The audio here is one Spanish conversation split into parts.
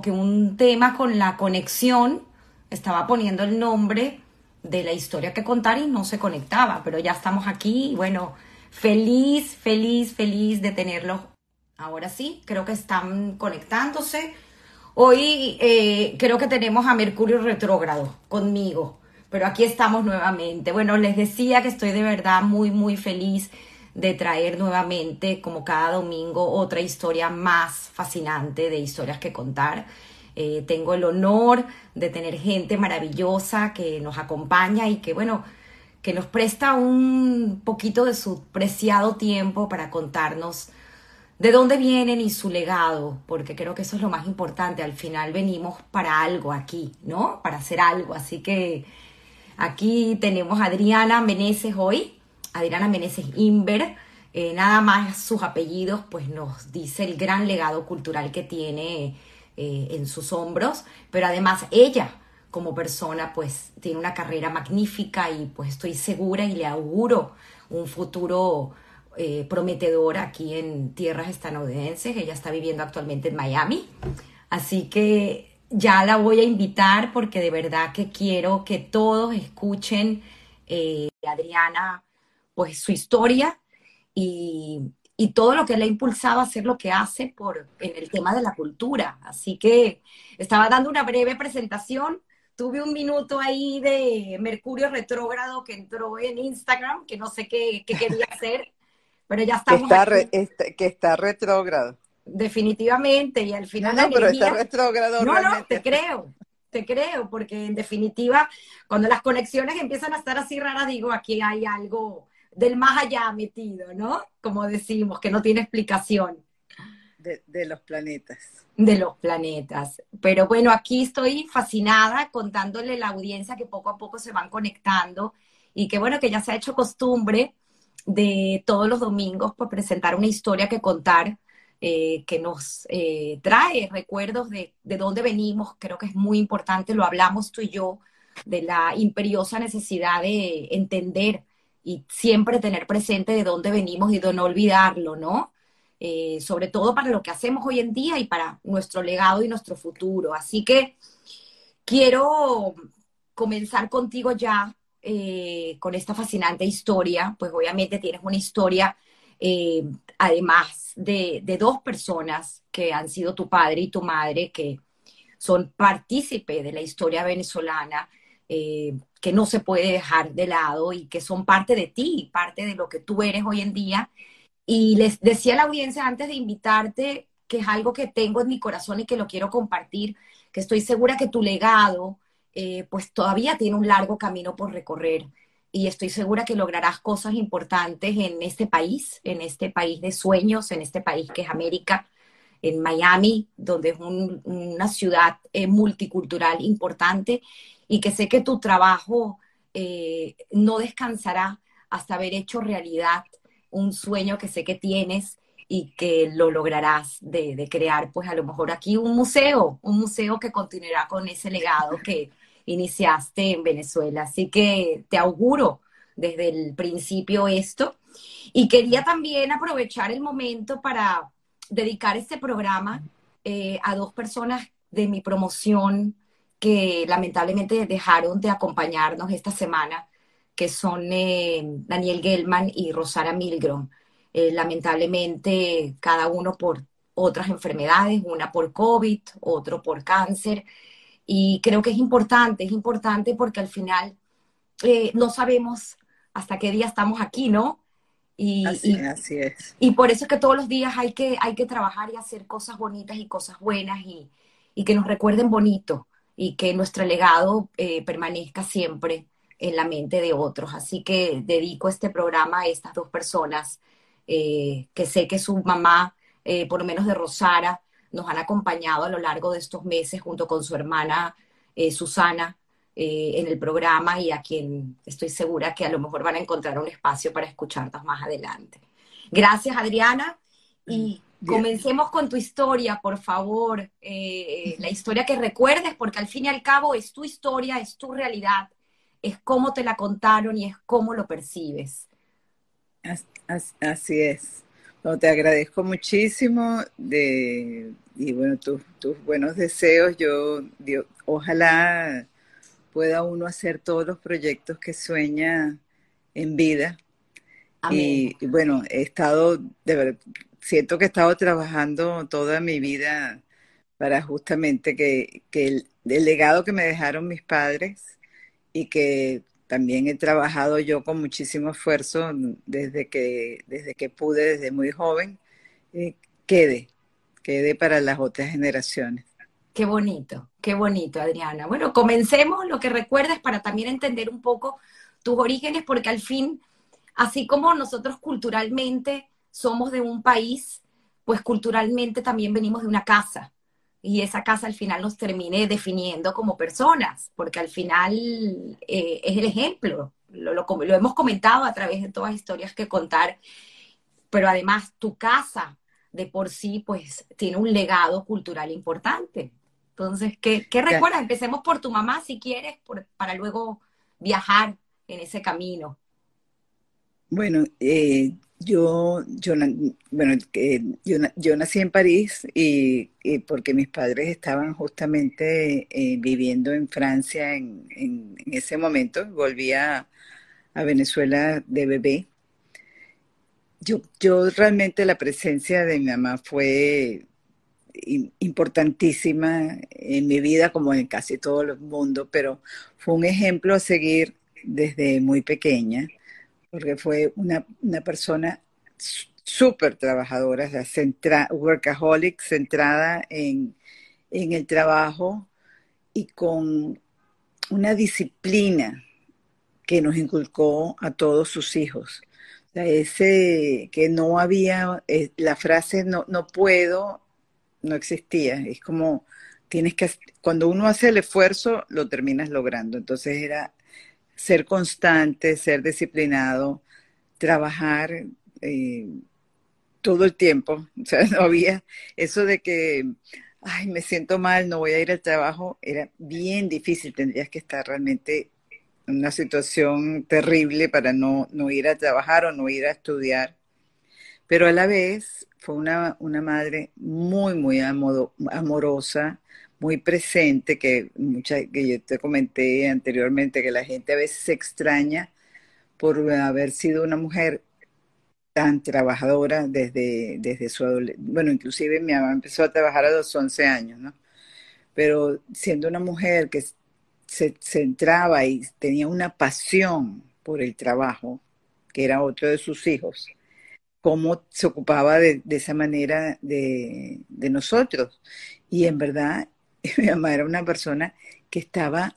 Que un tema con la conexión, estaba poniendo el nombre de la historia que contar y no se conectaba, pero ya estamos aquí y bueno, feliz, feliz, feliz de tenerlos. Ahora sí, creo que están conectándose. Hoy eh, creo que tenemos a Mercurio retrógrado conmigo, pero aquí estamos nuevamente. Bueno, les decía que estoy de verdad muy, muy feliz de traer nuevamente, como cada domingo, otra historia más fascinante de historias que contar. Eh, tengo el honor de tener gente maravillosa que nos acompaña y que, bueno, que nos presta un poquito de su preciado tiempo para contarnos de dónde vienen y su legado, porque creo que eso es lo más importante. Al final venimos para algo aquí, ¿no? Para hacer algo. Así que aquí tenemos a Adriana Meneses hoy, Adriana Meneses Inver. Eh, nada más sus apellidos, pues nos dice el gran legado cultural que tiene eh, en sus hombros, pero además ella como persona pues tiene una carrera magnífica y pues estoy segura y le auguro un futuro eh, prometedor aquí en tierras estadounidenses. Ella está viviendo actualmente en Miami, así que ya la voy a invitar porque de verdad que quiero que todos escuchen Adriana pues su historia y, todo lo que le ha impulsado a hacer lo que hace por, en el tema de la cultura. Así que estaba dando una breve presentación. Tuve un minuto ahí de Mercurio retrógrado que entró en Instagram, que no sé qué, quería hacer, pero ya estamos. Que está, que está retrógrado. Definitivamente, y al final. No, no pero está retrógrado. No, no, te creo, te creo, porque en definitiva, cuando las conexiones empiezan a estar así raras, digo, aquí hay algo del más allá metido, ¿no? Como decimos, que no tiene explicación. De, los planetas. De los planetas. Pero bueno, aquí estoy fascinada contándole a la audiencia que poco a poco se van conectando y que bueno, que ya se ha hecho costumbre de todos los domingos pues, presentar una historia que contar eh, que nos eh, trae recuerdos de, de dónde venimos. Creo que es muy importante, lo hablamos tú y yo, de la imperiosa necesidad de entender y siempre tener presente de dónde venimos y de no olvidarlo, ¿no? Eh, sobre todo para lo que hacemos hoy en día y para nuestro legado y nuestro futuro. Así que quiero comenzar contigo ya eh, con esta fascinante historia, pues obviamente tienes una historia, eh, además de, dos personas que han sido tu padre y tu madre, que son partícipe de la historia venezolana, que no se puede dejar de lado y que son parte de ti, parte de lo que tú eres hoy en día. Y les decía a la audiencia antes de invitarte que es algo que tengo en mi corazón y que lo quiero compartir, que estoy segura que tu legado eh, pues todavía tiene un largo camino por recorrer y estoy segura que lograrás cosas importantes en este país, en este país de sueños, en este país que es América, en Miami, donde es una ciudad eh, multicultural importante y que sé que tu trabajo eh, no descansará hasta haber hecho realidad un sueño que sé que tienes y que lo lograrás de, crear, pues a lo mejor aquí un museo, un museo que continuará con ese legado que iniciaste en Venezuela. Así que te auguro desde el principio esto. Y quería también aprovechar el momento para dedicar este programa eh, a dos personas de mi promoción que lamentablemente dejaron de acompañarnos esta semana, que son eh, Daniel Gelman y Rosara Milgrom. Eh, lamentablemente, cada uno por otras enfermedades, una por COVID, otro por cáncer. Y creo que es importante, es importante porque al final eh, no sabemos hasta qué día estamos aquí, ¿no? Y, así, es. Y por eso es que todos los días hay que, hay que trabajar y hacer cosas bonitas y cosas buenas y, y que nos recuerden bonito y que nuestro legado eh, permanezca siempre en la mente de otros. Así que dedico este programa a estas dos personas eh, que sé que su mamá, eh, por lo menos de Rosara, nos han acompañado a lo largo de estos meses junto con su hermana Susana en el programa y a quien estoy segura que a lo mejor van a encontrar un espacio para escucharnos más adelante. Gracias, Adriana. Y Comencemos con tu historia, por favor, eh, la historia que recuerdes, porque al fin y al cabo es tu historia, es tu realidad, es cómo te la contaron y es cómo lo percibes. Así es. te agradezco muchísimo de, y bueno, tus, tus buenos deseos. Yo, ojalá pueda uno hacer todos los proyectos que sueña en vida. Y, bueno, he estado, de verdad, siento que he estado trabajando toda mi vida para justamente que, el, legado que me dejaron mis padres y que también he trabajado yo con muchísimo esfuerzo desde que, desde que pude, desde muy joven, eh, quede, quede para las otras generaciones. Qué bonito, qué bonito, Adriana. Bueno, comencemos lo que recuerdas para también entender un poco tus orígenes, porque al fin, así como nosotros culturalmente somos de un país, pues culturalmente también venimos de una casa. Y esa casa al final nos termine definiendo como personas, porque al final eh, es el ejemplo. Lo, lo, lo hemos comentado a través de todas las historias que contar, pero además tu casa de por sí, pues tiene un legado cultural importante. Entonces, ¿qué, qué recuerdas? Empecemos por tu mamá, si quieres, para luego viajar en ese camino. Bueno, eh, yo, yo, bueno, yo, yo, nací en París y, porque mis padres estaban justamente eh, viviendo en Francia en, en, ese momento. Volvía a Venezuela de bebé yo, yo realmente la presencia de mi mamá fue importantísima en mi vida, como en casi todo el mundo, pero fue un ejemplo a seguir desde muy pequeña, porque fue una, persona súper trabajadora, workaholic, centrada en, en el trabajo y con una disciplina que nos inculcó a todos sus hijos ese que no había, eh, la frase no, no puedo, no existía. Es como, tienes que, cuando uno hace el esfuerzo, lo terminas logrando. Entonces era ser constante, ser disciplinado, trabajar eh, todo el tiempo. O sea, no había eso de que, ay, me siento mal, no voy a ir al trabajo. Era bien difícil, tendrías que estar realmente una situación terrible para no, no ir a trabajar o no ir a estudiar. Pero a la vez fue una, una madre muy, muy amorosa, muy presente, que, mucha, que yo te comenté anteriormente, que la gente a veces se extraña por haber sido una mujer tan trabajadora desde, desde su adolescencia. Bueno, inclusive mi mamá empezó a trabajar a los 11 años, ¿no? Pero siendo una mujer que se centraba y tenía una pasión por el trabajo, que era otro de sus hijos, cómo se ocupaba de, esa manera de, nosotros. Y en verdad, mi mamá era una persona que estaba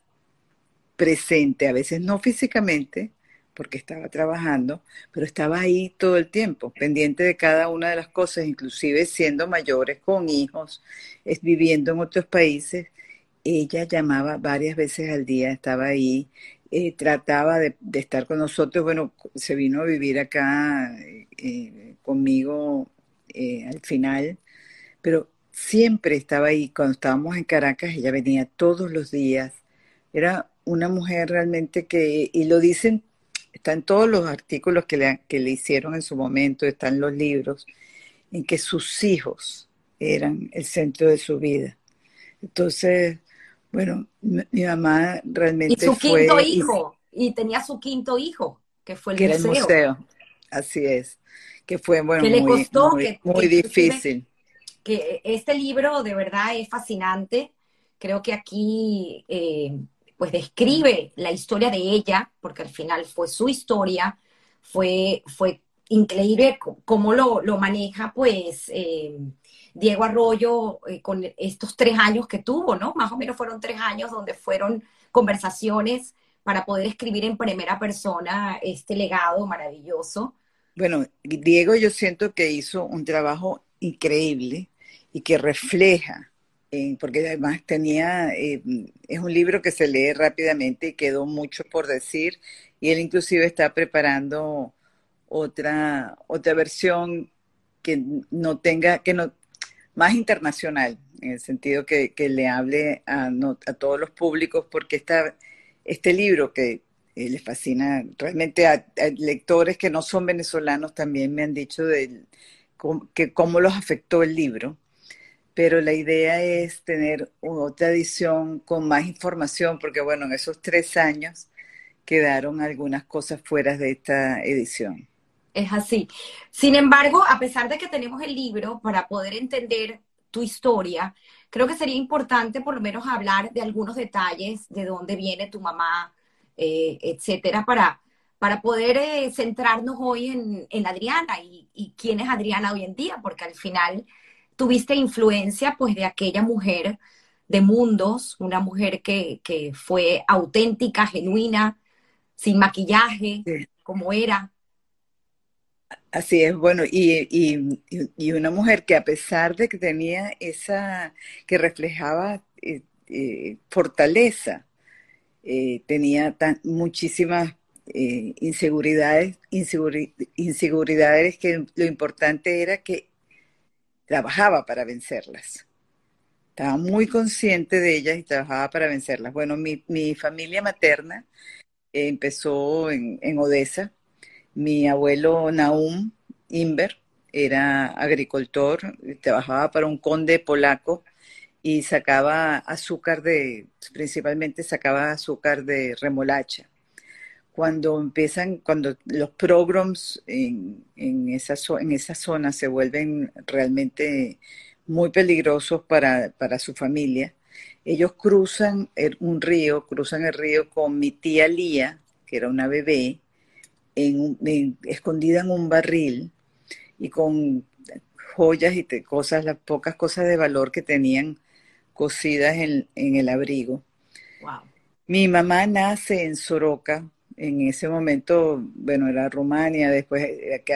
presente, a veces no físicamente, porque estaba trabajando, pero estaba ahí todo el tiempo, pendiente de cada una de las cosas, inclusive siendo mayores, con hijos, es, viviendo en otros países, ella llamaba varias veces al día, estaba ahí, eh, trataba de, estar con nosotros. Bueno, se vino a vivir acá eh, conmigo eh, al final, pero siempre estaba ahí. Cuando estábamos en Caracas, ella venía todos los días. Era una mujer realmente que, y lo dicen, están todos los artículos que le, que le hicieron en su momento, están los libros, en que sus hijos eran el centro de su vida. Entonces, bueno, mi mamá realmente. Y su quinto hijo, y, tenía su quinto hijo, que fue el que museo. Era el museo, así es. Que fue, bueno, que le muy, costó, muy, muy difícil. Este libro de verdad es fascinante. Creo que aquí, eh, pues, describe la historia de ella, porque al final fue su historia, fue, fue increíble cómo lo, lo maneja, pues. Eh, Diego Arroyo eh, con estos tres años que tuvo, ¿no? Más o menos fueron tres años donde fueron conversaciones para poder escribir en primera persona este legado maravilloso. Bueno, Diego yo siento que hizo un trabajo increíble y que refleja, eh, porque además tenía, eh, es un libro que se lee rápidamente y quedó mucho por decir, y él inclusive está preparando otra, otra versión que no tenga, que no, más internacional, en el sentido que, le hable a, a, todos los públicos, porque esta, este libro que eh, les fascina realmente a, lectores que no son venezolanos también me han dicho de, que cómo los afectó el libro, pero la idea es tener otra edición con más información, porque bueno, en esos tres años quedaron algunas cosas fuera de esta edición. Es así. Sin embargo, a pesar de que tenemos el libro para poder entender tu historia, creo que sería importante por lo menos hablar de algunos detalles, de dónde viene tu mamá, eh, etcétera, para, para poder eh, centrarnos hoy en, Adriana y, quién es Adriana hoy en día, porque al final tuviste influencia pues de aquella mujer de mundos, una mujer que, fue auténtica, genuina, sin maquillaje, como era. Así es, bueno, y, y, una mujer que a pesar de que tenía esa, que reflejaba eh, eh, fortaleza, eh, tenía tan, muchísimas inseguridades, inseguridades que lo importante era que trabajaba para vencerlas. Estaba muy consciente de ellas y trabajaba para vencerlas. Bueno, mi, mi familia materna empezó en, en Odessa, mi abuelo Naum Inver era agricultor, trabajaba para un conde polaco y sacaba azúcar de, principalmente sacaba azúcar de remolacha. Cuando empiezan, cuando los programs en, en, esa, en esa zona se vuelven realmente muy peligrosos para, para su familia, ellos cruzan un río, cruzan el río con mi tía Lía, que era una bebé, escondida en un barril y con joyas y cosas, las pocas cosas de valor que tenían cosidas en, el abrigo. Mi mamá nace en Soroca, en ese momento, bueno, era Rumania, después eh, que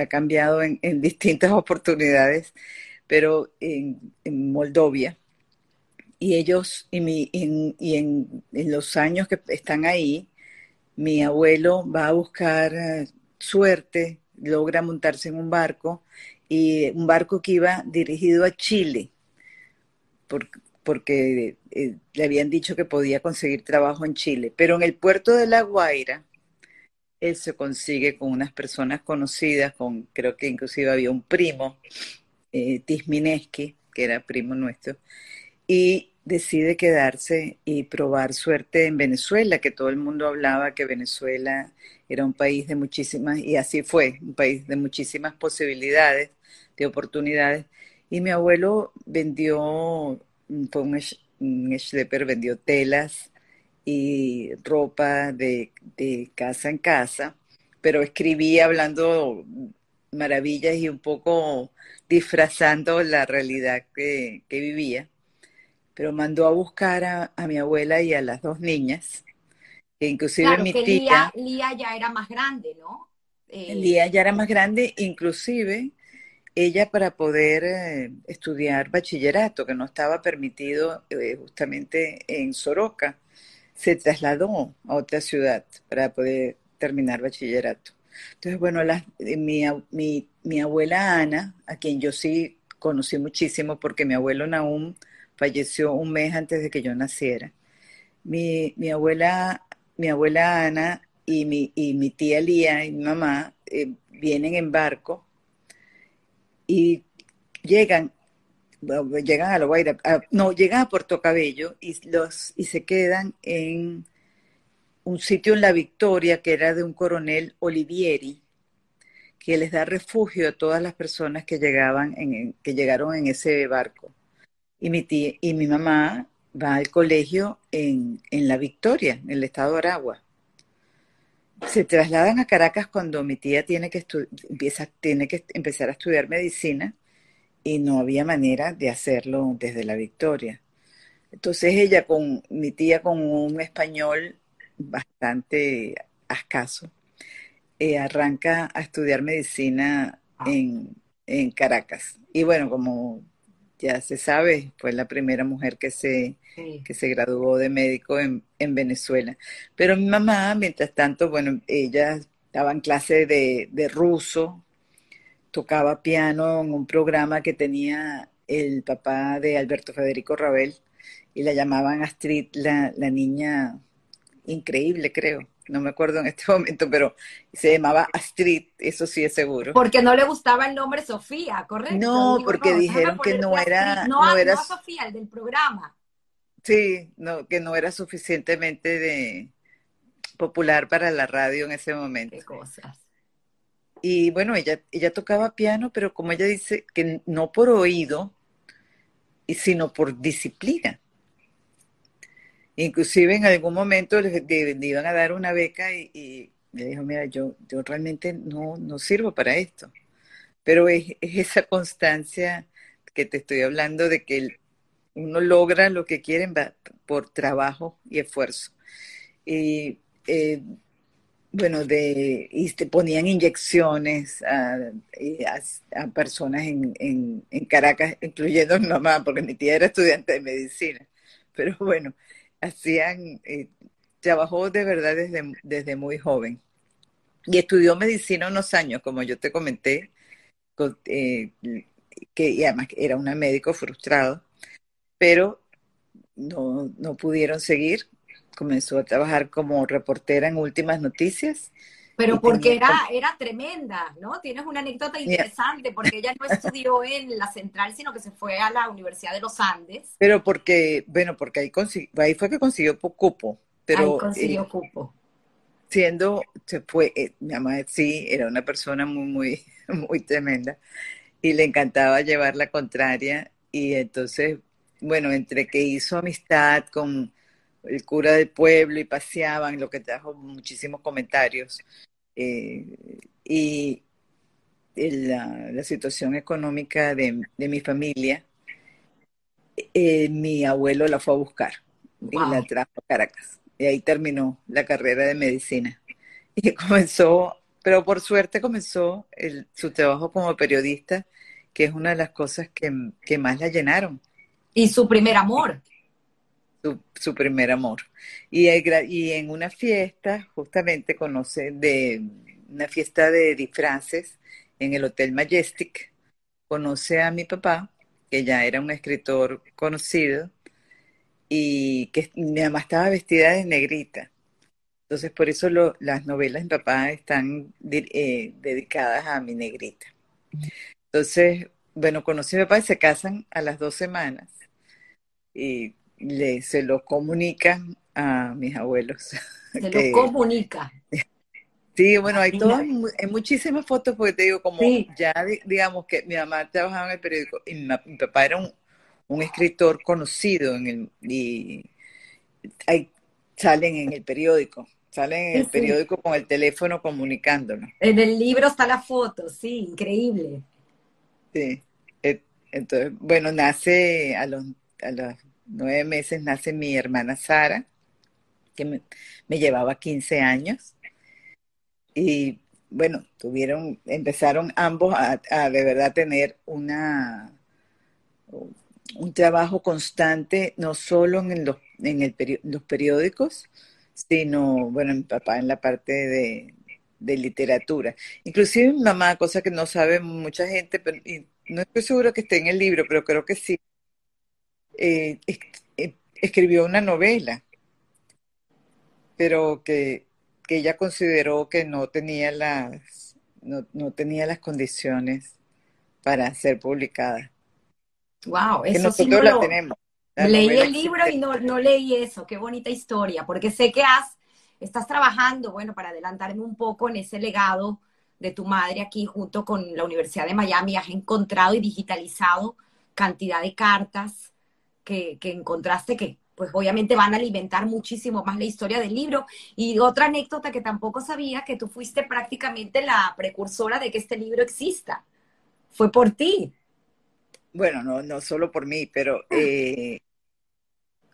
ha, cambiado en, distintas oportunidades, pero en, Moldovia. Y ellos, y, mi, y en, los años que están ahí, mi abuelo va a buscar eh, suerte, logra montarse en un barco, y un barco que iba dirigido a Chile, porque eh, le habían dicho que podía conseguir trabajo en Chile. Pero en el puerto de La Guaira, él se consigue con unas personas conocidas, con creo que inclusive había un primo, eh, Tismineski, que era primo nuestro, y decide quedarse y probar suerte en Venezuela, que todo el mundo hablaba que Venezuela era un país de muchísimas, y así fue, un país de muchísimas posibilidades, de oportunidades. Y mi abuelo vendió, fue un, schlepper, vendió telas y ropa de, casa en casa, pero escribía hablando maravillas y un poco disfrazando la realidad que vivía pero mandó a buscar a, mi abuela y a las dos niñas, que inclusive mi tía... Lía, ya era más grande, ¿no? Eh, Lía ya era más grande, inclusive ella para poder eh, estudiar bachillerato, que no estaba permitido eh, justamente en Soroca, se trasladó a otra ciudad para poder terminar bachillerato. Entonces, bueno, mi, mi, abuela Ana, a quien yo sí conocí muchísimo porque mi abuelo Naum falleció un mes antes de que yo naciera. Mi, abuela, mi abuela Ana y mi, tía Lía y mi mamá eh, vienen en barco y llegan, llegan a La no, llegan a Puerto Cabello y, los, y se quedan en un sitio en La Victoria que era de un coronel Olivieri, que les da refugio a todas las personas que llegaban en, que llegaron en ese barco y mi, tía, y mi mamá va al colegio en, La Victoria, en el estado de Aragua. Se trasladan a Caracas cuando mi tía tiene que, empieza, tiene que empezar a estudiar medicina y no había manera de hacerlo desde La Victoria. Entonces ella con mi tía con un español bastante escaso, eh, arranca a estudiar medicina ah. en, en Caracas. Y bueno, como ya se sabe, fue la primera mujer que se, que se graduó de médico en, Venezuela. Pero mi mamá, mientras tanto, bueno, ella estaba en clase de, de ruso, tocaba piano en un programa que tenía el papá de Alberto Federico Rabel y la llamaban Astrid, la, la niña increíble, creo. No me acuerdo en este momento, pero se llamaba Astrid, eso sí es seguro. Porque no le gustaba el nombre Sofía, ¿correcto? No, porque dijeron que no era... No, no, era... Sofía, el del programa. Sí, no, que no era suficientemente de popular para la radio en ese momento. Qué cosas. Y bueno, ella, ella tocaba piano, pero como ella dice, que no por oído, sino por disciplina. Inclusive en algún momento le, iban a dar una beca y, le dijo, mira, yo, yo realmente no, no sirvo para esto. Pero es, esa constancia que te estoy hablando de que uno logra lo que quiere por trabajo y esfuerzo. Y eh, bueno, de, y te ponían inyecciones a, a, personas en, en, en, Caracas, incluyendo mi mamá, porque mi tía era estudiante de medicina. Pero bueno, hacían, eh, trabajó de verdad desde, desde muy joven. Y estudió medicina unos años, como yo te comenté, eh, que además era una médico frustrado, pero no, no pudieron seguir. Comenzó a trabajar como reportera en Últimas Noticias pero porque era, era tremenda, ¿no? Tienes una anécdota interesante, porque ella no estudió en la central, sino que se fue a la Universidad de los Andes. Pero porque, bueno, porque ahí, ahí fue que consiguió cupo. Pero, ahí consiguió eh, cupo. Siendo, se fue, eh, mi mamá sí, era una persona muy, muy, muy tremenda. Y le encantaba llevar la contraria. Y entonces, bueno, entre que hizo amistad con el cura del pueblo y paseaban, lo que trajo muchísimos comentarios. Eh, y la, situación económica de, mi familia, eh, mi abuelo la fue a buscar y la trajo a Caracas. Y ahí terminó la carrera de medicina. Y comenzó, pero por suerte comenzó su trabajo como periodista, que es una de las cosas que, que más la llenaron. Y su primer amor su, primer amor. Y, en una fiesta, justamente conoce de una fiesta de disfraces en el Hotel Majestic, conoce a mi papá, que ya era un escritor conocido, y que mi mamá estaba vestida de negrita. Entonces, por eso las novelas de mi papá están eh, dedicadas a mi negrita. Entonces, bueno, conocí a mi papá y se casan a las dos semanas. Y le, se lo comunica a mis abuelos. Se lo comunica. Sí, bueno, hay todas, hay muchísimas fotos porque te digo, como ya digamos que mi mamá trabajaba en el periódico y mi, papá era un, escritor conocido en el, y hay, salen en el periódico, salen en el periódico con el teléfono comunicándonos. En el libro está la foto, sí, increíble. Sí, entonces, bueno, nace a los, a los nueve meses nace mi hermana Sara, que me, llevaba 15 años. Y bueno, tuvieron, empezaron ambos a, de verdad tener una un trabajo constante, no solo en los, en el los periódicos, sino, bueno, mi papá en la parte de, literatura. Inclusive mi mamá, cosa que no sabe mucha gente, pero no estoy seguro que esté en el libro, pero creo que sí, eh, eh, escribió una novela, pero que, ella consideró que no tenía las, no, tenía las condiciones para ser publicada. Wow, eso sí no la tenemos. leí el libro y no, no leí eso, qué bonita historia, porque sé que has, estás trabajando, bueno, para adelantarme un poco en ese legado de tu madre aquí junto con la Universidad de Miami, has encontrado y digitalizado cantidad de cartas que, encontraste que pues obviamente van a alimentar muchísimo más la historia del libro. Y otra anécdota que tampoco sabía, que tú fuiste prácticamente la precursora de que este libro exista. Fue por ti. Bueno, no, no solo por mí, pero ah. eh,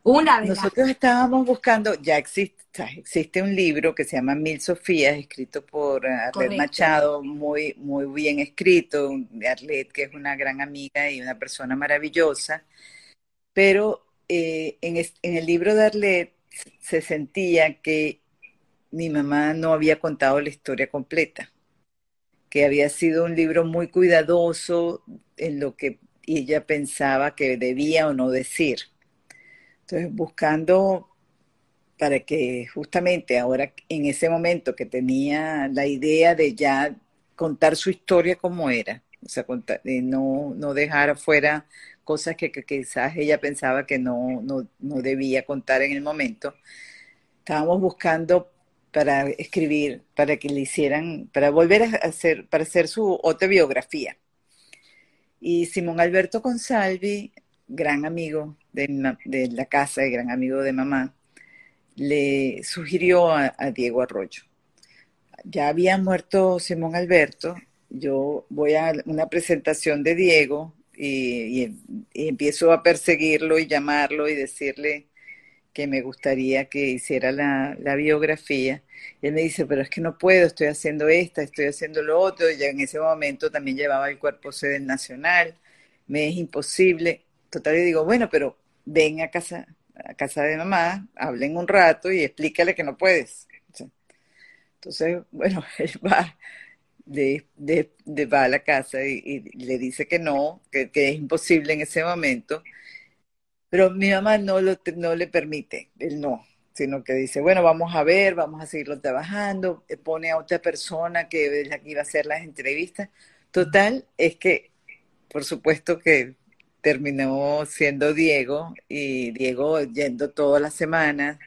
una nosotros estábamos buscando, ya existe, existe un libro que se llama Mil Sofías, escrito por Arlet Machado, muy, muy bien escrito, Arlet, que es una gran amiga y una persona maravillosa pero eh, en, el libro de Arlet se sentía que mi mamá no había contado la historia completa, que había sido un libro muy cuidadoso en lo que ella pensaba que debía o no decir. Entonces, buscando para que justamente ahora, en ese momento que tenía la idea de ya contar su historia como era, o sea, de no, no dejar afuera cosas que, quizás ella pensaba que no, no, no debía contar en el momento, estábamos buscando para escribir, para que le hicieran, para volver a hacer, para hacer su autobiografía. Y Simón Alberto Consalvi, gran amigo de, de la casa y gran amigo de mamá, le sugirió a, Diego Arroyo. Ya había muerto Simón Alberto, yo voy a una presentación de Diego y, empiezo a perseguirlo y llamarlo y decirle que me gustaría que hiciera la, biografía. Y él me dice, pero es que no puedo, estoy haciendo esta, estoy haciendo lo otro. Y en ese momento también llevaba el cuerpo sede nacional, me es imposible. Total, y digo, bueno, pero ven a casa, a casa de mamá, hablen un rato y explícale que no puedes. Entonces, bueno, él va, de, de, va a la casa y, le dice que no, que, es imposible en ese momento. Pero mi mamá no, lo, no le permite el no, sino que dice, bueno, vamos a ver, vamos a seguirlo trabajando, eh, pone a otra persona que es que iba a hacer las entrevistas. Total, es que, por supuesto que terminó siendo Diego y Diego yendo todas las semanas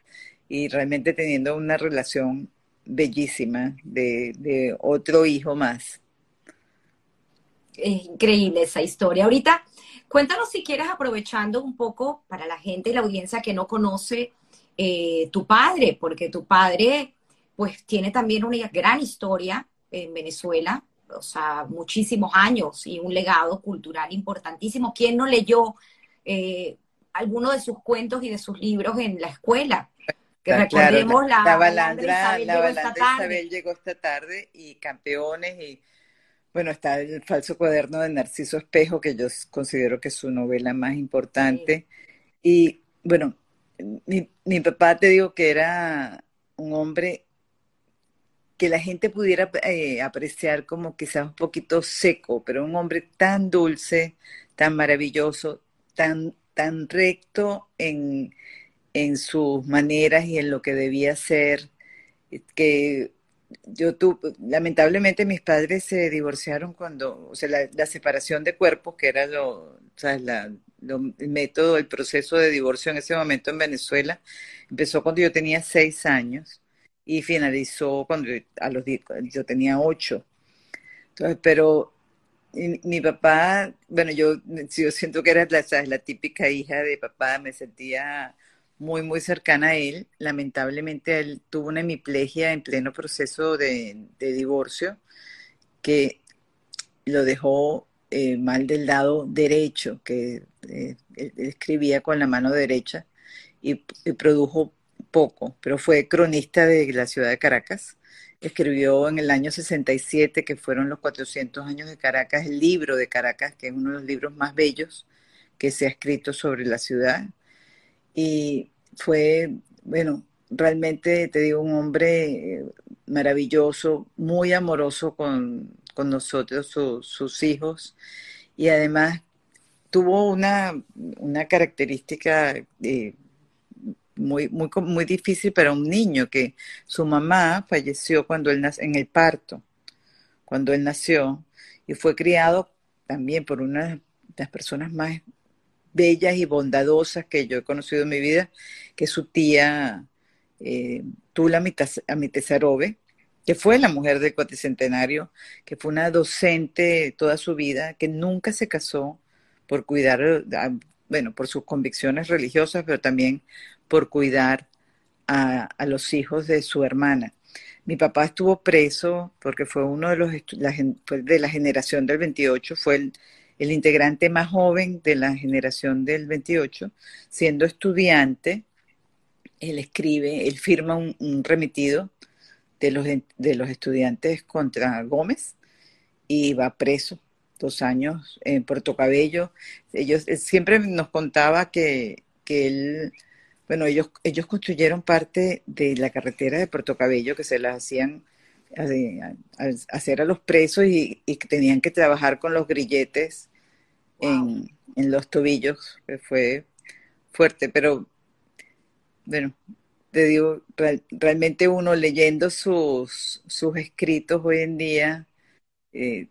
y realmente teniendo una relación bellísima de, otro hijo más. Es increíble esa historia. Ahorita, cuéntanos si quieres, aprovechando un poco para la gente y la audiencia que no conoce eh, tu padre, porque tu padre, pues, tiene también una gran historia en Venezuela o sea, muchísimos años y un legado cultural importantísimo. ¿Quién no leyó eh, alguno de sus cuentos y de sus libros en la escuela? Que recordemos la, la, balandra, Isabel, llegó, esta tarde. llegó esta tarde y campeones y bueno, está el falso cuaderno de Narciso Espejo, que yo considero que es su novela más importante. Y bueno, mi, mi papá te digo que era un hombre que la gente pudiera eh, apreciar como quizás un poquito seco, pero un hombre tan dulce, tan maravilloso, tan, tan recto en, sus maneras y en lo que debía ser, que yo tuve, lamentablemente mis padres se divorciaron cuando, o sea, la, separación de cuerpos, que era lo, o sea, el método, el proceso de divorcio en ese momento en Venezuela, empezó cuando yo tenía seis años y finalizó cuando a los yo tenía ocho. Entonces, pero mi, papá, bueno, yo, yo siento que era la, la típica hija de papá, me sentía muy, muy cercana a él. Lamentablemente él tuvo una hemiplegia en pleno proceso de, divorcio que lo dejó eh, mal del lado derecho, que eh, escribía con la mano derecha y, y produjo poco, pero fue cronista de la ciudad de Caracas. Escribió en el año 67, que fueron los 400 años de Caracas, el libro de Caracas, que es uno de los libros más bellos que se ha escrito sobre la ciudad. Y fue, bueno, realmente te digo, un hombre eh, maravilloso, muy amoroso con, nosotros, sus hijos, y además tuvo una, una característica eh, muy, muy, muy difícil para un niño que su mamá falleció cuando él en el parto, cuando él nació, y fue criado también por una de las personas más bellas y bondadosas que yo he conocido en mi vida, que su tía eh, Tula Amitesarobe, que fue la mujer del cuatricentenario, que fue una docente toda su vida, que nunca se casó por cuidar, bueno, por sus convicciones religiosas, pero también por cuidar a, los hijos de su hermana. Mi papá estuvo preso porque fue uno de los de la generación del 28, fue el, integrante más joven de la generación del 28, siendo estudiante, él escribe, él firma un, remitido de los, de los estudiantes contra Gómez y va preso dos años en Puerto Cabello. Ellos siempre nos contaba que, que él bueno, ellos, ellos construyeron parte de la carretera de Puerto Cabello que se las hacían hacer a los presos y, que tenían que trabajar con los grilletes en, los tobillos, que fue fuerte, pero bueno, te digo, realmente uno leyendo sus, sus escritos hoy en día, eh,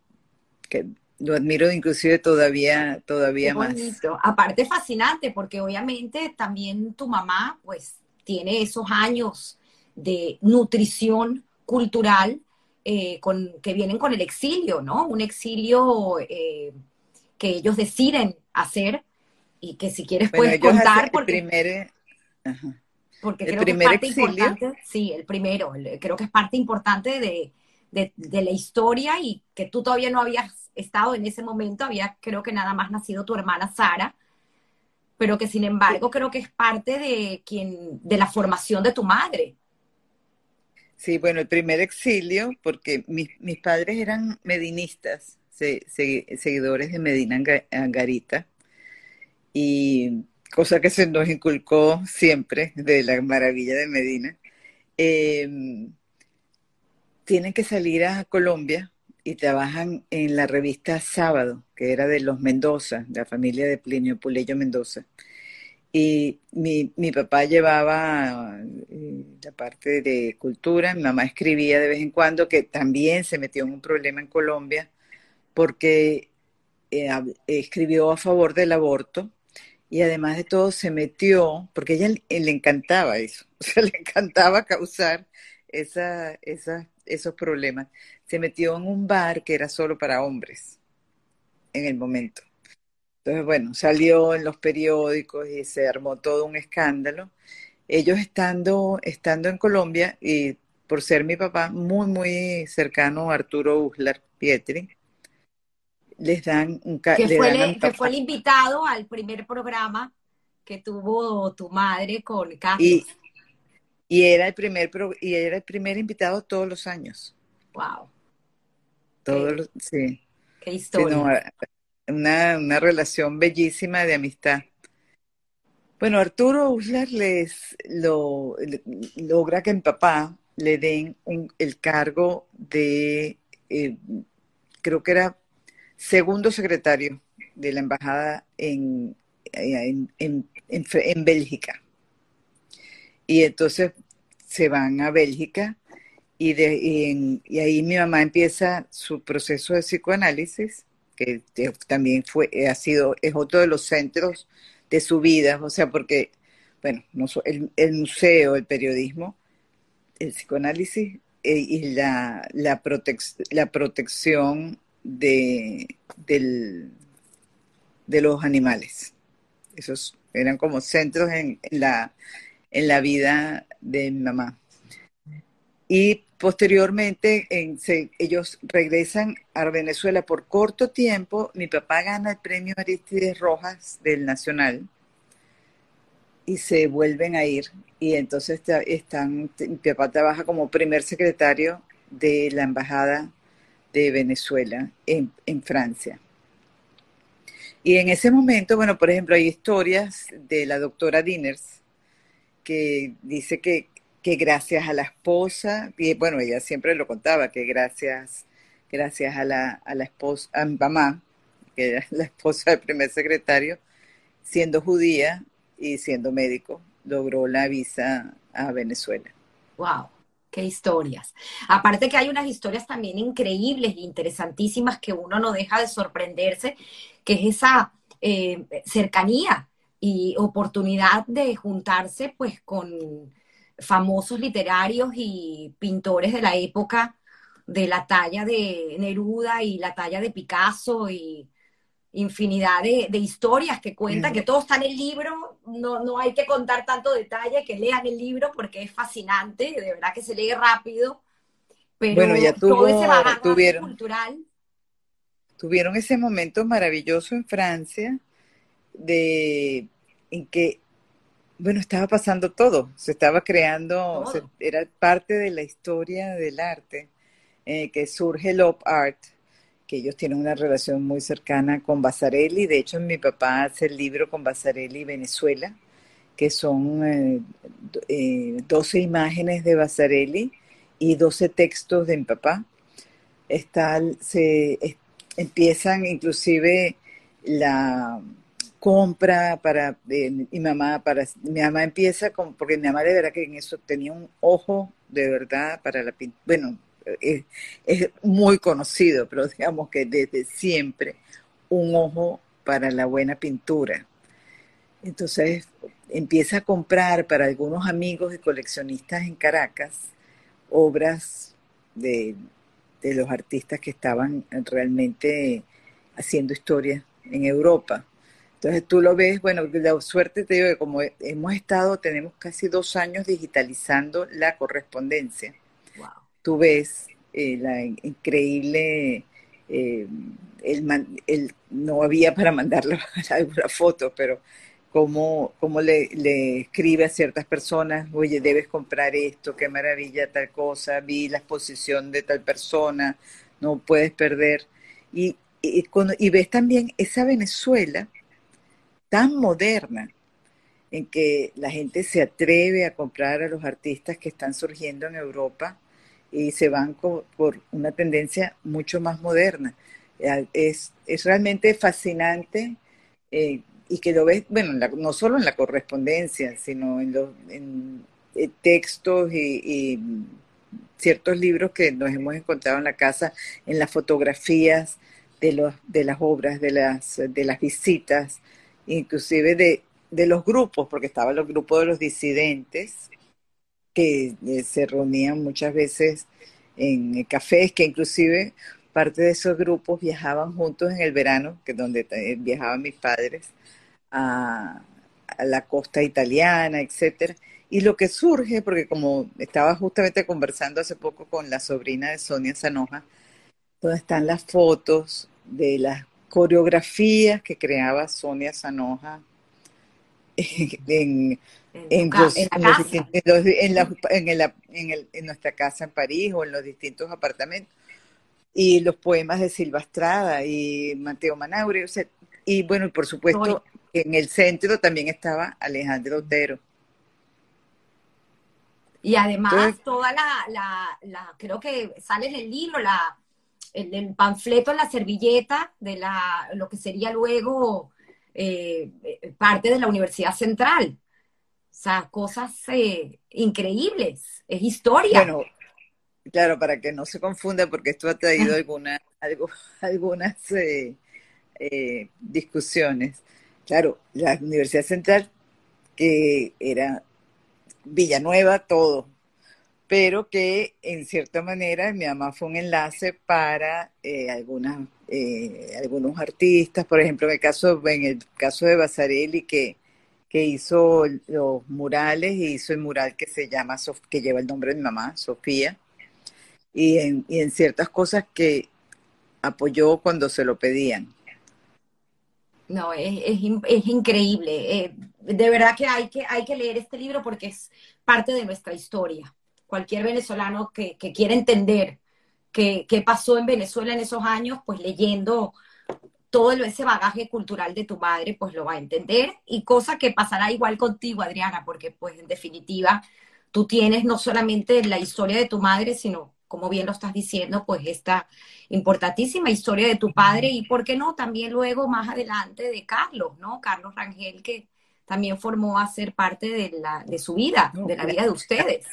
que lo admiro inclusive todavía, todavía más. Aparte fascinante, porque obviamente también tu mamá, pues, tiene esos años de nutrición cultural eh, con, que vienen con el exilio, ¿no? Un exilio eh, que ellos deciden hacer y que si quieres puedes contar. Porque, el primer, porque creo que es parte importante, sí, el primero, creo que es parte importante de, de, la historia y que tú todavía no habías estado en ese momento, había creo que nada más nacido tu hermana Sara, pero que sin embargo creo que es parte de quien, de la formación de tu madre. Sí, bueno, el primer exilio, porque mis, mis padres eran medinistas, seguidores de Medina Angarita, y cosa que se nos inculcó siempre de la maravilla de Medina. Em, tienen que salir a Colombia y trabajan en la revista Sábado, que era de los Mendoza, de la familia de Plinio Puleyo Mendoza. Y mi, mi papá llevaba eh, la parte de cultura, mi mamá escribía de vez en cuando, que también se metió en un problema en Colombia, porque eh, escribió a favor del aborto y además de todo se metió, porque ella le, encantaba eso, o sea, le encantaba causar esa, esos problemas. Se metió en un bar que era solo para hombres en el momento. Entonces, bueno, salió en los periódicos y se armó todo un escándalo. Ellos estando, estando en Colombia y por ser mi papá muy, muy cercano a Arturo Uslar Pietri, les dan un que, fue, que fue el invitado al primer programa que tuvo tu madre con Carlos. Y, era el primer y era el primer invitado todos los años. Wow. Todos sí. Qué historia una, relación bellísima de amistad. Bueno, Arturo Uslar les lo, logra que mi papá le den el cargo de, eh, creo que era segundo secretario de la embajada en, en, en, Bélgica. Y entonces se van a Bélgica y, de, y, ahí mi mamá empieza su proceso de psicoanálisis que también fue, eh, ha sido, es otro de los centros de su vida, o sea, porque, bueno, el, el museo, el periodismo, el psicoanálisis eh, y la, la, la protección de, del, de los animales. Esos eran como centros en, en, la, en la vida de mi mamá. Y Posteriormente, ellos regresan a Venezuela por corto tiempo. Mi papá gana el premio Aristides Rojas del Nacional y se vuelven a ir. Y entonces están, mi papá trabaja como primer secretario de la Embajada de Venezuela en, en Francia. Y en ese momento, bueno, por ejemplo, hay historias de la doctora Diners que dice que que gracias a la esposa, y bueno, ella siempre lo contaba, que gracias, gracias a la, a la esposa, a mi mamá, que era la esposa del primer secretario, siendo judía y siendo médico, logró la visa a Venezuela. ¡Wow! ¡Qué historias! Aparte que hay unas historias también increíbles e interesantísimas que uno no deja de sorprenderse, que es esa eh, cercanía y oportunidad de juntarse pues con famosos literarios y pintores de la época de la talla de Neruda y la talla de Picasso y infinidad de, historias que cuentan, que todo está en el libro, no, no hay que contar tanto detalle, que lean el libro porque es fascinante, de verdad que se lee rápido, pero bueno, ya todo ese tuvieron, cultural. Tuvieron ese momento maravilloso en Francia de en que bueno, estaba pasando todo, se estaba creando, era parte de la historia del arte, eh, que surge el Op Art, que ellos tienen una relación muy cercana con Basarelli, de hecho mi papá hace el libro con Basarelli Venezuela, que son eh, eh, 12 imágenes de Basarelli y 12 textos de mi papá. Está, se empiezan inclusive la compra para mi mamá, para mi mamá empieza con, porque mi mamá de verdad que en eso tenía un ojo de verdad para la pintura, bueno, es, es muy conocido, pero digamos que desde siempre un ojo para la buena pintura. Entonces empieza a comprar para algunos amigos y coleccionistas en Caracas obras de, de los artistas que estaban realmente haciendo historia en Europa. Entonces tú lo ves, bueno, la suerte te digo que como hemos estado, tenemos casi dos años digitalizando la correspondencia. Tú ves eh, la increíble, eh, el, no había para mandarle alguna foto, pero cómo, cómo le, le, escribe a ciertas personas, oye, debes comprar esto, qué maravilla tal cosa, vi la exposición de tal persona, no puedes perder. Y, y, y ves también esa Venezuela tan moderna en que la gente se atreve a comprar a los artistas que están surgiendo en Europa y se van por una tendencia mucho más moderna. Eh, es, es realmente fascinante eh, y que lo ves, bueno, no solo en la correspondencia, sino en los eh, textos y, y, ciertos libros que nos hemos encontrado en la casa, en las fotografías de, los, de las obras, de las, de las visitas, inclusive de, de los grupos, porque estaban los grupos de los disidentes, que eh, se reunían muchas veces en cafés, que inclusive parte de esos grupos viajaban juntos en el verano, que donde eh, viajaban mis padres, a, la costa italiana, etcétera. Y lo que surge, porque como estaba justamente conversando hace poco con la sobrina de Sonia Sanoja, donde están las fotos de las coreografías que creaba Sonia Sanoja en, en, nuestra casa en París o en los distintos apartamentos. Y los poemas de Silva Estrada y Mateo Manaure. y bueno, por supuesto, en el centro también estaba Alejandro Otero. Y además, toda la, la, la, creo que sale en el libro, la, el, panfleto en la servilleta de la, lo que sería luego eh, parte de la Universidad Central. O sea, cosas eh, increíbles, es historia. Bueno, claro, para que no se confunda, porque esto ha traído alguna, algo, algunas eh, discusiones. Claro, la Universidad Central, que era Villanueva, todo, pero que en cierta manera mi mamá fue un enlace para eh, algunas, eh, algunos artistas, por ejemplo, en el caso, en el caso de Basarelli, que, que hizo los murales y hizo el mural que se llama, que lleva el nombre de mi mamá, Sofía, y en, y en ciertas cosas que apoyó cuando se lo pedían. No, es, es, es increíble. Eh, de verdad que hay, que hay que leer este libro porque es parte de nuestra historia cualquier venezolano que, que quiera entender qué, qué, pasó en Venezuela en esos años, pues leyendo todo ese bagaje cultural de tu madre, pues lo va a entender. Y cosa que pasará igual contigo, Adriana, porque pues en definitiva tú tienes no solamente la historia de tu madre, sino, como bien lo estás diciendo, pues esta importantísima historia de tu padre y, ¿por qué no? También luego, más adelante, de Carlos, ¿no? Carlos Rangel, que también formó a ser parte de, la, de su vida, de la vida de ustedes.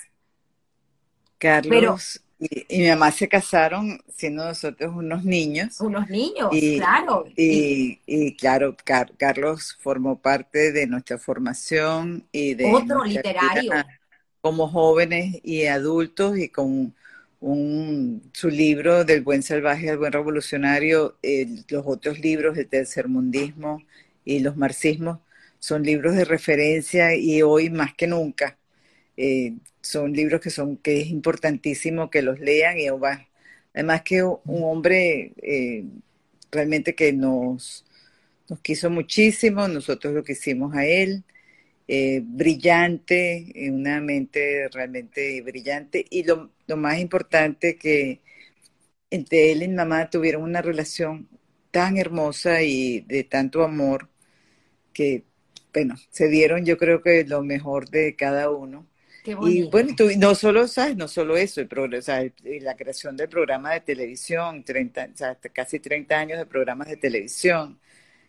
Carlos y, mi mamá se casaron siendo nosotros unos niños. Unos niños, claro. Y, claro, Carlos formó parte de nuestra formación y de... Otro literario. Como jóvenes y adultos y con un, su libro del buen salvaje al buen revolucionario, los otros libros del tercermundismo y los marxismos son libros de referencia y hoy más que nunca eh, son libros que son que es importantísimo que los lean y además que un hombre eh, realmente que nos nos quiso muchísimo nosotros lo quisimos a él eh, brillante una mente realmente brillante. Y lo, lo más importante que entre él y mi mamá tuvieron una relación tan hermosa y de tanto amor que bueno se dieron yo creo que lo mejor de cada uno y bueno, tú, no solo, ¿sabes? No solo eso, el la creación del programa de televisión, 30, o sea, casi 30 años de programas de televisión,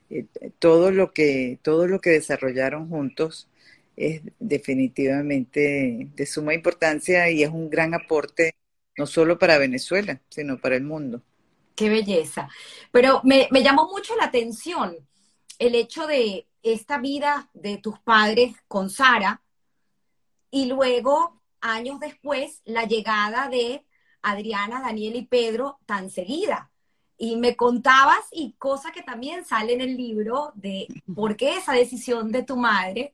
eh, todo lo que todo lo que desarrollaron juntos es definitivamente de suma importancia y es un gran aporte no solo para Venezuela, sino para el mundo. Qué belleza. Pero me, me llamó mucho la atención el hecho de esta vida de tus padres con Sara y luego, años después, la llegada de Adriana, Daniel y Pedro tan seguida. Y me contabas, y cosa que también sale en el libro, de por qué esa decisión de tu madre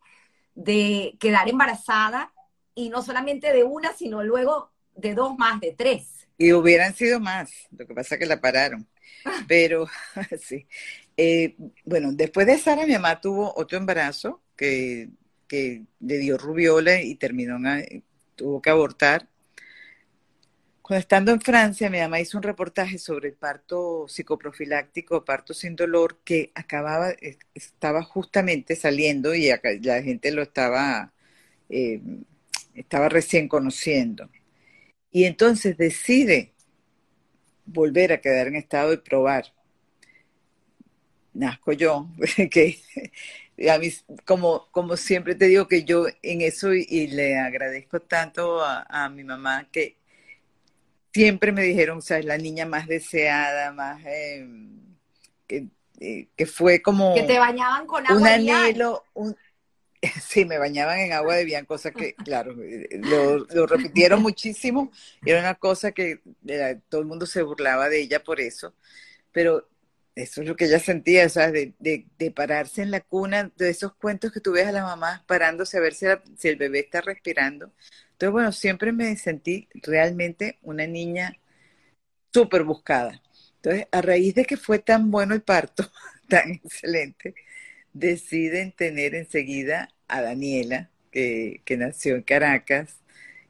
de quedar embarazada, y no solamente de una, sino luego de dos más, de tres. Y hubieran sido más, lo que pasa es que la pararon. Pero sí. Eh, bueno, después de Sara, mi mamá tuvo otro embarazo que, que le dio rubiola y terminó, tuvo que abortar. Cuando estando en Francia, mi mamá hizo un reportaje sobre el parto psicoprofiláctico, parto sin dolor, que acababa, estaba justamente saliendo y la gente lo estaba, eh, estaba recién conociendo. Y entonces decide volver a quedar en estado de probar. Nazco yo, que a mí, como, como siempre te digo que yo en eso y, le agradezco tanto a mi mamá que siempre me dijeron, o sea, es la niña más deseada, más... Em, eh, que, fue como... Que te bañaban con agua un anhelo, un, sí, me bañaban en agua de bien, cosa que, claro, lo, repitieron muchísimo, era una cosa que eh, todo el mundo se burlaba de ella por eso, pero eso es lo que ella sentía, ¿sabes? De, de, pararse en la cuna, de esos cuentos que tú ves a la mamá parándose a ver si, el bebé está respirando, entonces, bueno, siempre me sentí realmente una niña súper buscada. Entonces, a raíz de que fue tan bueno el parto, tan excelente, deciden tener enseguida a Daniela, que, nació en Caracas,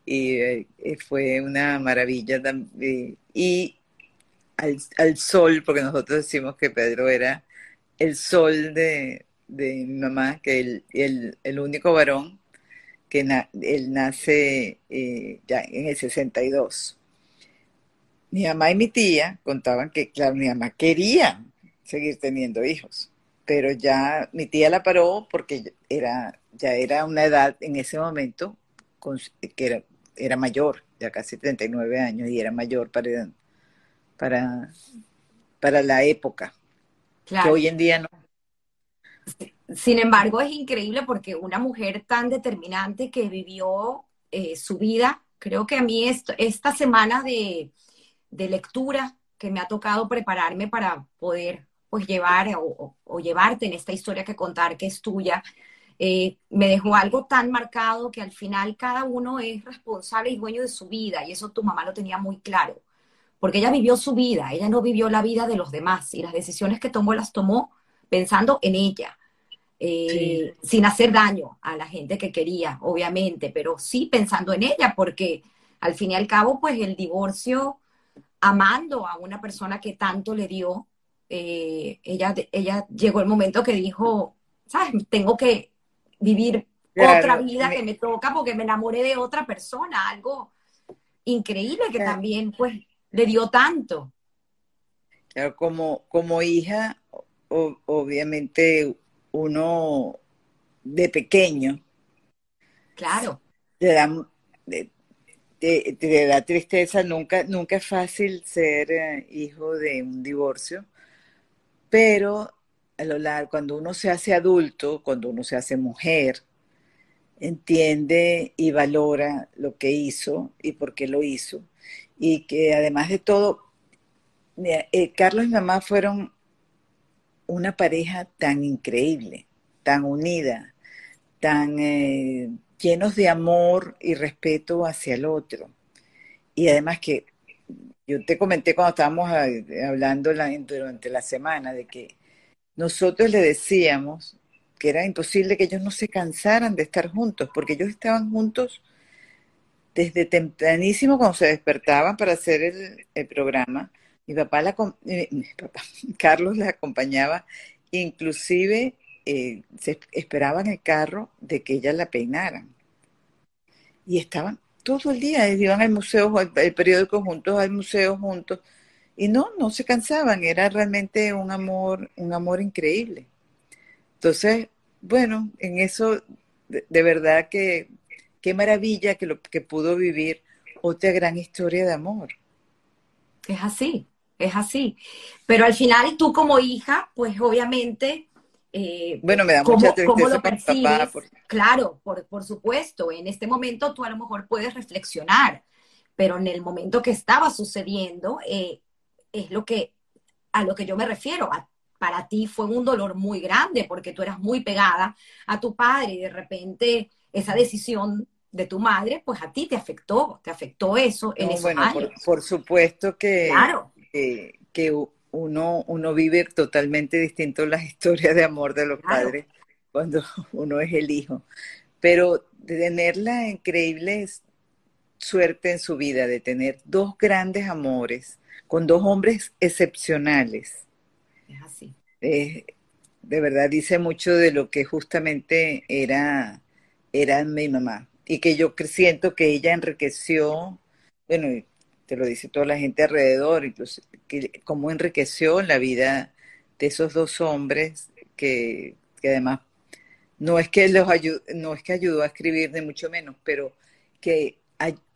y eh, fue una maravilla. y al, sol, porque nosotros decimos que Pedro era el sol de, mi mamá, que el, el único varón que él nace eh, ya en el 62. Mi mamá y mi tía contaban que, claro, mi mamá quería seguir teniendo hijos, pero ya mi tía la paró porque era, ya era una edad en ese momento que era, era mayor, ya casi 39 años, y era mayor para, para, para la época, que hoy en día no. Sin embargo, es increíble porque una mujer tan determinante que vivió eh, su vida, creo que a mí esto, esta semana de, lectura que me ha tocado prepararme para poder pues llevar o, llevarte en esta historia que contar que es tuya, eh, me dejó algo tan marcado que al final cada uno es responsable y dueño de su vida y eso tu mamá lo tenía muy claro, porque ella vivió su vida, ella no vivió la vida de los demás y las decisiones que tomó las tomó pensando en ella eh, sin hacer daño a la gente que quería, obviamente, pero sí pensando en ella, porque al fin y al cabo, pues el divorcio, amando a una persona que tanto le dio, eh, ella, ella llegó el momento que dijo, ¿sabes? Tengo que vivir otra vida que me toca porque me enamoré de otra persona, algo increíble que también, pues, le dio tanto. como, como hija, obviamente uno de pequeño. Claro. Te da, tristeza, nunca, nunca es fácil ser eh, hijo de un divorcio, pero a lo largo, cuando uno se hace adulto, cuando uno se hace mujer, entiende y valora lo que hizo y por qué lo hizo. Y que además de todo, eh, Carlos y mamá fueron una pareja tan increíble, tan unida, tan eh, llenos de amor y respeto hacia el otro. Y además que yo te comenté cuando estábamos eh, hablando durante la semana de que nosotros le decíamos que era imposible que ellos no se cansaran de estar juntos, porque ellos estaban juntos desde tempranísimo cuando se despertaban para hacer el programa mi papá, la, Carlos la acompañaba, inclusive eh, se esperaba en el carro de que ella la peinaran. Y estaban todo el día, iban al museo, al, periódico juntos, al museo juntos. Y no, no se cansaban, era realmente un amor, un amor increíble. Entonces, bueno, en eso, de, verdad que qué maravilla que lo que pudo vivir otra gran historia de amor. Es así, es así. Pero al final tú como hija, pues obviamente... Eh, bueno, me da mucha tristeza papá. Claro, por, por supuesto. En este momento tú a lo mejor puedes reflexionar, pero en el momento que estaba sucediendo, eh, es lo que, a lo que yo me refiero. para ti fue un dolor muy grande porque tú eras muy pegada a tu padre y de repente esa decisión de tu madre, pues a ti te afectó, te afectó eso en esos bueno, Por, supuesto que, que, uno, uno vive totalmente distinto las historias de amor de los padres cuando uno es el hijo. Pero de tener la increíble suerte en su vida de tener dos grandes amores con dos hombres excepcionales. Es así. de verdad dice mucho de lo que justamente era, era mi mamá y que yo siento que ella enriqueció, bueno, te lo dice toda la gente alrededor, incluso que, cómo enriqueció la vida de esos dos hombres que, además no es que los ayudó, no es que ayudó a escribir ni mucho menos, pero que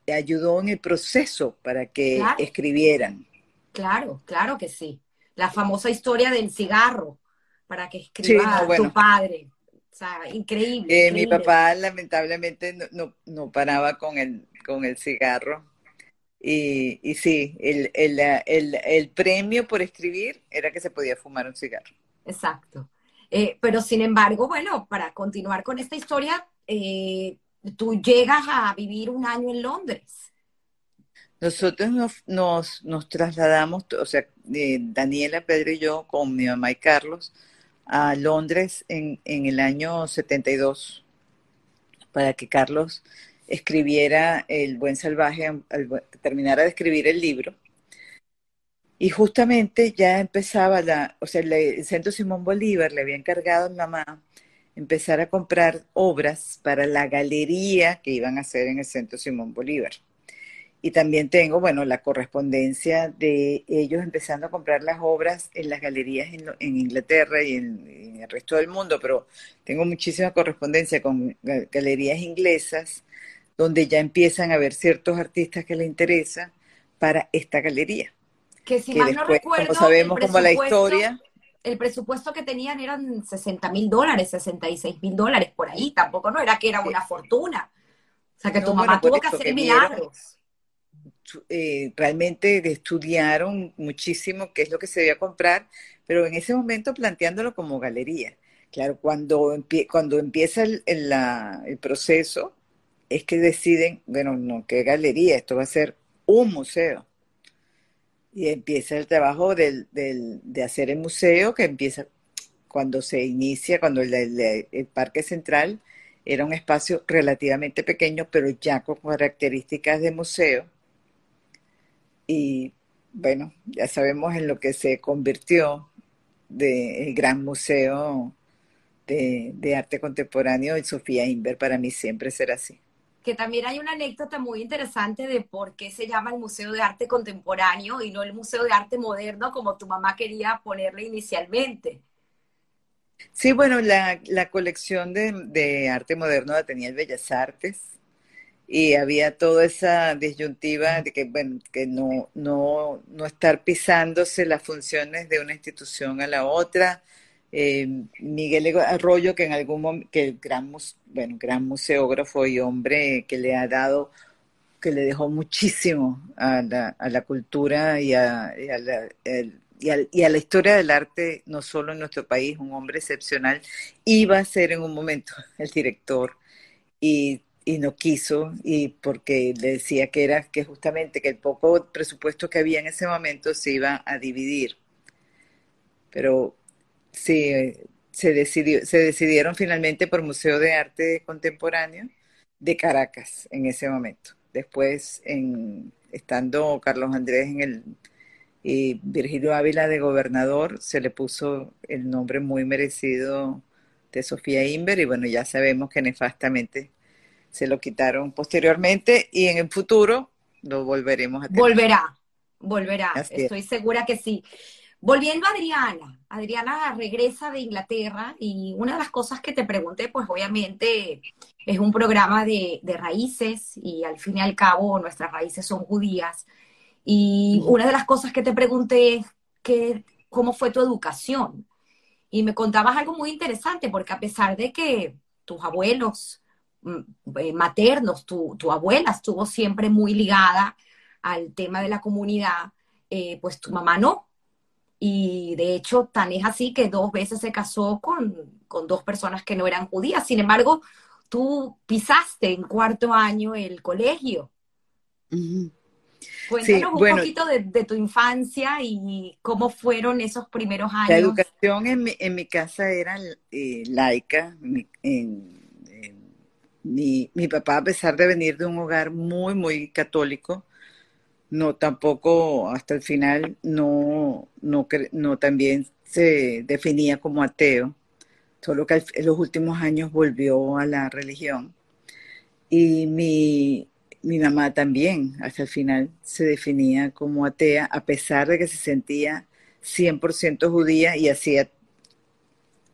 ayudó en el proceso para que escribieran. Claro, claro que sí. La famosa historia del cigarro para que escriba tu padre. O sea, increíble, eh, Mi papá lamentablemente no, no, paraba con el, con el cigarro. Y, y sí, el, el, el, el, premio por escribir era que se podía fumar un cigarro. Exacto. Eh, pero sin embargo, bueno, para continuar con esta historia, eh, tú llegas a vivir un año en Londres. Nosotros nos, nos, nos trasladamos, o sea, Daniela, Pedro y yo, con mi mamá y Carlos, a Londres en, en el año 72 para que Carlos escribiera El Buen Salvaje, terminara de escribir el libro. Y justamente ya empezaba la, o sea, el Centro Simón Bolívar le había encargado a mamá empezar a comprar obras para la galería que iban a hacer en el Centro Simón Bolívar. Y también tengo, bueno, la correspondencia de ellos empezando a comprar las obras en las galerías en, Inglaterra y en, el resto del mundo, pero tengo muchísima correspondencia con galerías inglesas donde ya empiezan a ver ciertos artistas que les interesa para esta galería. Que si mal no recuerdo, como sabemos como la historia... El presupuesto que tenían eran 60 mil dólares, 66 mil dólares por ahí, tampoco no era que era una fortuna. O sea que tu mamá tuvo que hacer milagros eh, realmente estudiaron muchísimo qué es lo que se debía comprar, pero en ese momento planteándolo como galería. Claro, cuando, cuando empieza el, proceso, es que deciden, bueno, no, qué galería, esto va a ser un museo. Y empieza el trabajo del, de hacer el museo, que empieza cuando se inicia, cuando el, Parque Central era un espacio relativamente pequeño, pero ya con características de museo y bueno, ya sabemos en lo que se convirtió del Gran Museo de, Arte Contemporáneo y Sofía Inver, para mí siempre será así. Que también hay una anécdota muy interesante de por qué se llama el Museo de Arte Contemporáneo y no el Museo de Arte Moderno como tu mamá quería ponerle inicialmente. Sí, bueno, la, colección de, de, arte moderno la tenía el Bellas Artes y había toda esa disyuntiva de que, bueno, que no, no, no estar pisándose las funciones de una institución a la otra. Eh, Miguel Arroyo, que en algún momento, que el gran, bueno, gran museógrafo y hombre que le ha dado, que le dejó muchísimo a la, a la cultura y a, y a la, y, a, y a, la historia del arte, no solo en nuestro país, un hombre excepcional, iba a ser en un momento el director y y no quiso y porque le decía que era que justamente que el poco presupuesto que había en ese momento se iba a dividir. Pero sí, se, decidió, se decidieron finalmente por Museo de Arte Contemporáneo de Caracas en ese momento. Después, en, estando Carlos Andrés en el y Virgilio Ávila de gobernador, se le puso el nombre muy merecido de Sofía Inver y bueno, ya sabemos que nefastamente se lo quitaron posteriormente y en el futuro lo volveremos a tener. Volverá, volverá, estoy segura que sí. Volviendo a Adriana, Adriana regresa de Inglaterra y una de las cosas que te pregunté, pues obviamente es un programa de, raíces y al fin y al cabo nuestras raíces son judías. Y una de las cosas que te pregunté es que, cómo fue tu educación. Y me contabas algo muy interesante, porque a pesar de que tus abuelos maternos, tu, tu abuela estuvo siempre muy ligada al tema de la comunidad, eh, pues tu mamá no. Y de hecho, tan es así que dos veces se casó con, dos personas que no eran judías. Sin embargo, tú pisaste en cuarto año el colegio. Cuéntanos un poquito de, tu infancia y cómo fueron esos primeros años. La educación en mi, en mi casa era eh, laica. Mi, mi, papá, a pesar de venir de un hogar muy, muy católico, no tampoco hasta el final no, no, no también se definía como ateo, solo que en los últimos años volvió a la religión. Y mi, mi mamá también hasta el final se definía como atea, a pesar de que se sentía 100% judía y hacía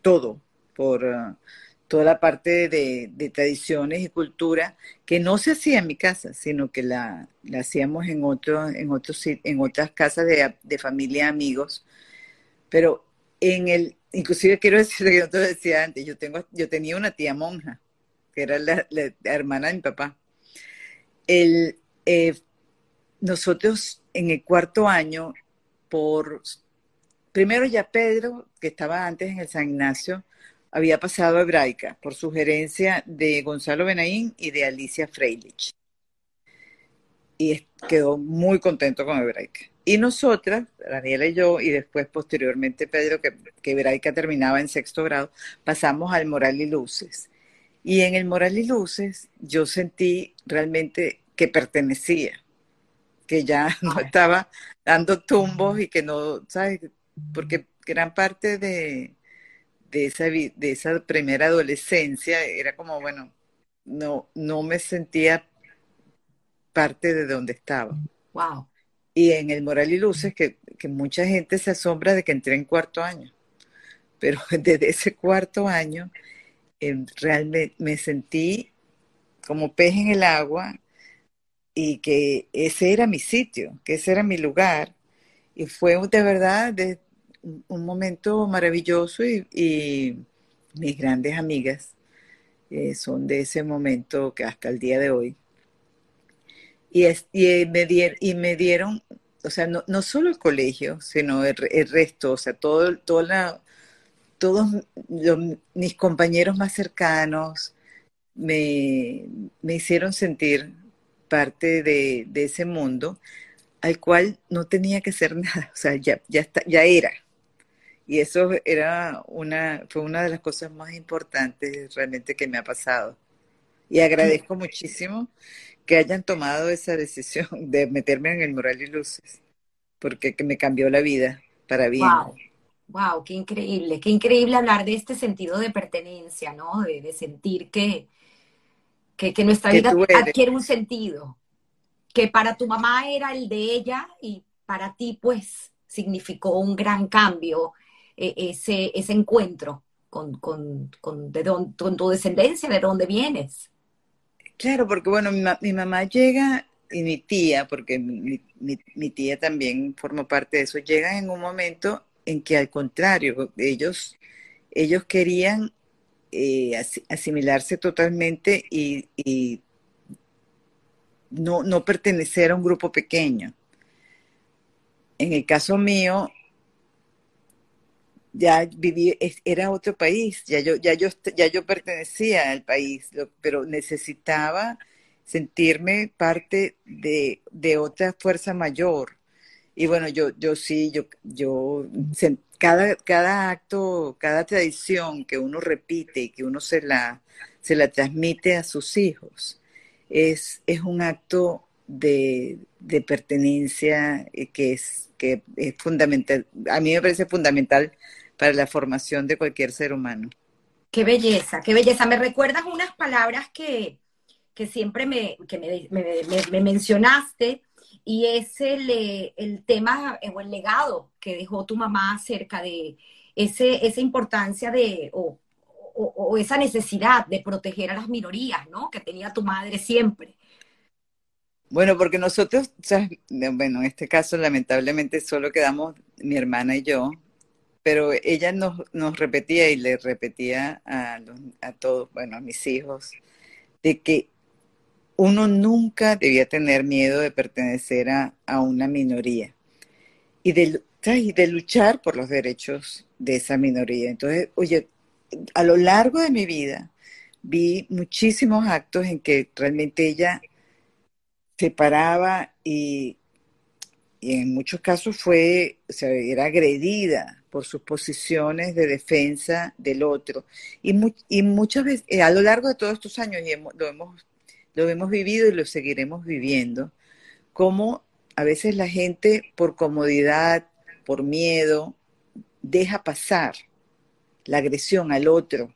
todo por, uh, toda la parte de, tradiciones y cultura que no se hacía en mi casa, sino que la, hacíamos en, otro, en, otros, en otras casas de, familia, amigos. Pero en el, inclusive quiero decir que yo te decía antes, yo, tengo, yo tenía una tía monja, que era la, hermana de mi papá. El, eh, nosotros en el cuarto año, por primero ya Pedro, que estaba antes en el San Ignacio, había pasado a hebraica por sugerencia de Gonzalo Benaín y de Alicia Freilich. Y quedó muy contento con hebraica. Y nosotras, Daniela y yo, y después posteriormente Pedro, que, que hebraica terminaba en sexto grado, pasamos al Moral y Luces. Y en el Moral y Luces yo sentí realmente que pertenecía, que ya no estaba dando tumbos y que no, ¿sabes? Porque gran parte de, de esa, de esa primera adolescencia era como, bueno, no, no me sentía parte de donde estaba. Wow. Y en el Moral y Luces, que, que mucha gente se asombra de que entré en cuarto año. Pero desde ese cuarto año, eh, realmente me sentí como pez en el agua y que ese era mi sitio, que ese era mi lugar. Y fue de verdad, de, un momento maravilloso y, mis grandes amigas eh, son de ese momento que hasta el día de hoy. Y, y, me, y me dieron, o sea, no, no solo el colegio, sino el, resto, o sea, todo, toda todos mis compañeros más cercanos me, me hicieron sentir parte de, de, ese mundo al cual no tenía que hacer nada, o sea, ya, ya, está, ya era. Y eso era una, fue una de las cosas más importantes realmente que me ha pasado. Y agradezco muchísimo que hayan tomado esa decisión de meterme en el Moral y Luces, porque me cambió la vida para bien. Wow. Wow, qué increíble, qué increíble hablar de este sentido de pertenencia, ¿no? De, sentir que, que, nuestra vida adquiere un sentido, que para tu mamá era el de ella y para ti pues significó un gran cambio e, ese, ese encuentro con, con, con, de tu descendencia, de dónde vienes. Claro, porque bueno, mi, mamá llega y mi tía, porque mi, mi, tía también forma parte de eso, llegan en un momento en que al contrario, ellos, ellos querían eh, asimilarse totalmente y, y no, no pertenecer a un grupo pequeño. En el caso mío, ya viví, era otro país, ya yo, ya yo, ya yo pertenecía al país, pero necesitaba sentirme parte de, de, otra fuerza mayor. Y bueno, yo, yo sí, yo, yo, cada, cada acto, cada tradición que uno repite y que uno se la, se la transmite a sus hijos, es, es un acto de, de pertenencia eh, que es, que es fundamental. A mí me parece fundamental para la formación de cualquier ser humano. Qué belleza, qué belleza. Me recuerdas unas palabras que, que siempre me, que me, me, mencionaste y es el, el tema o el legado que dejó tu mamá acerca de ese, esa importancia de, o, o, esa necesidad de proteger a las minorías, ¿no? Que tenía tu madre siempre. Bueno, porque nosotros, bueno, en este caso lamentablemente solo quedamos mi hermana y yo, pero ella nos, repetía y le repetía a, a todos, bueno, a mis hijos, de que uno nunca debía tener miedo de pertenecer a, una minoría y de, y luchar por los derechos de esa minoría. Entonces, oye, a lo largo de mi vida vi muchísimos actos en que realmente ella se paraba y, en muchos casos fue, o sea, era agredida por sus posiciones de defensa del otro. Y, muchas veces, eh, a lo largo de todos estos años, y lo, hemos, lo hemos vivido y lo seguiremos viviendo, como a veces la gente por comodidad, por miedo, deja pasar la agresión al otro.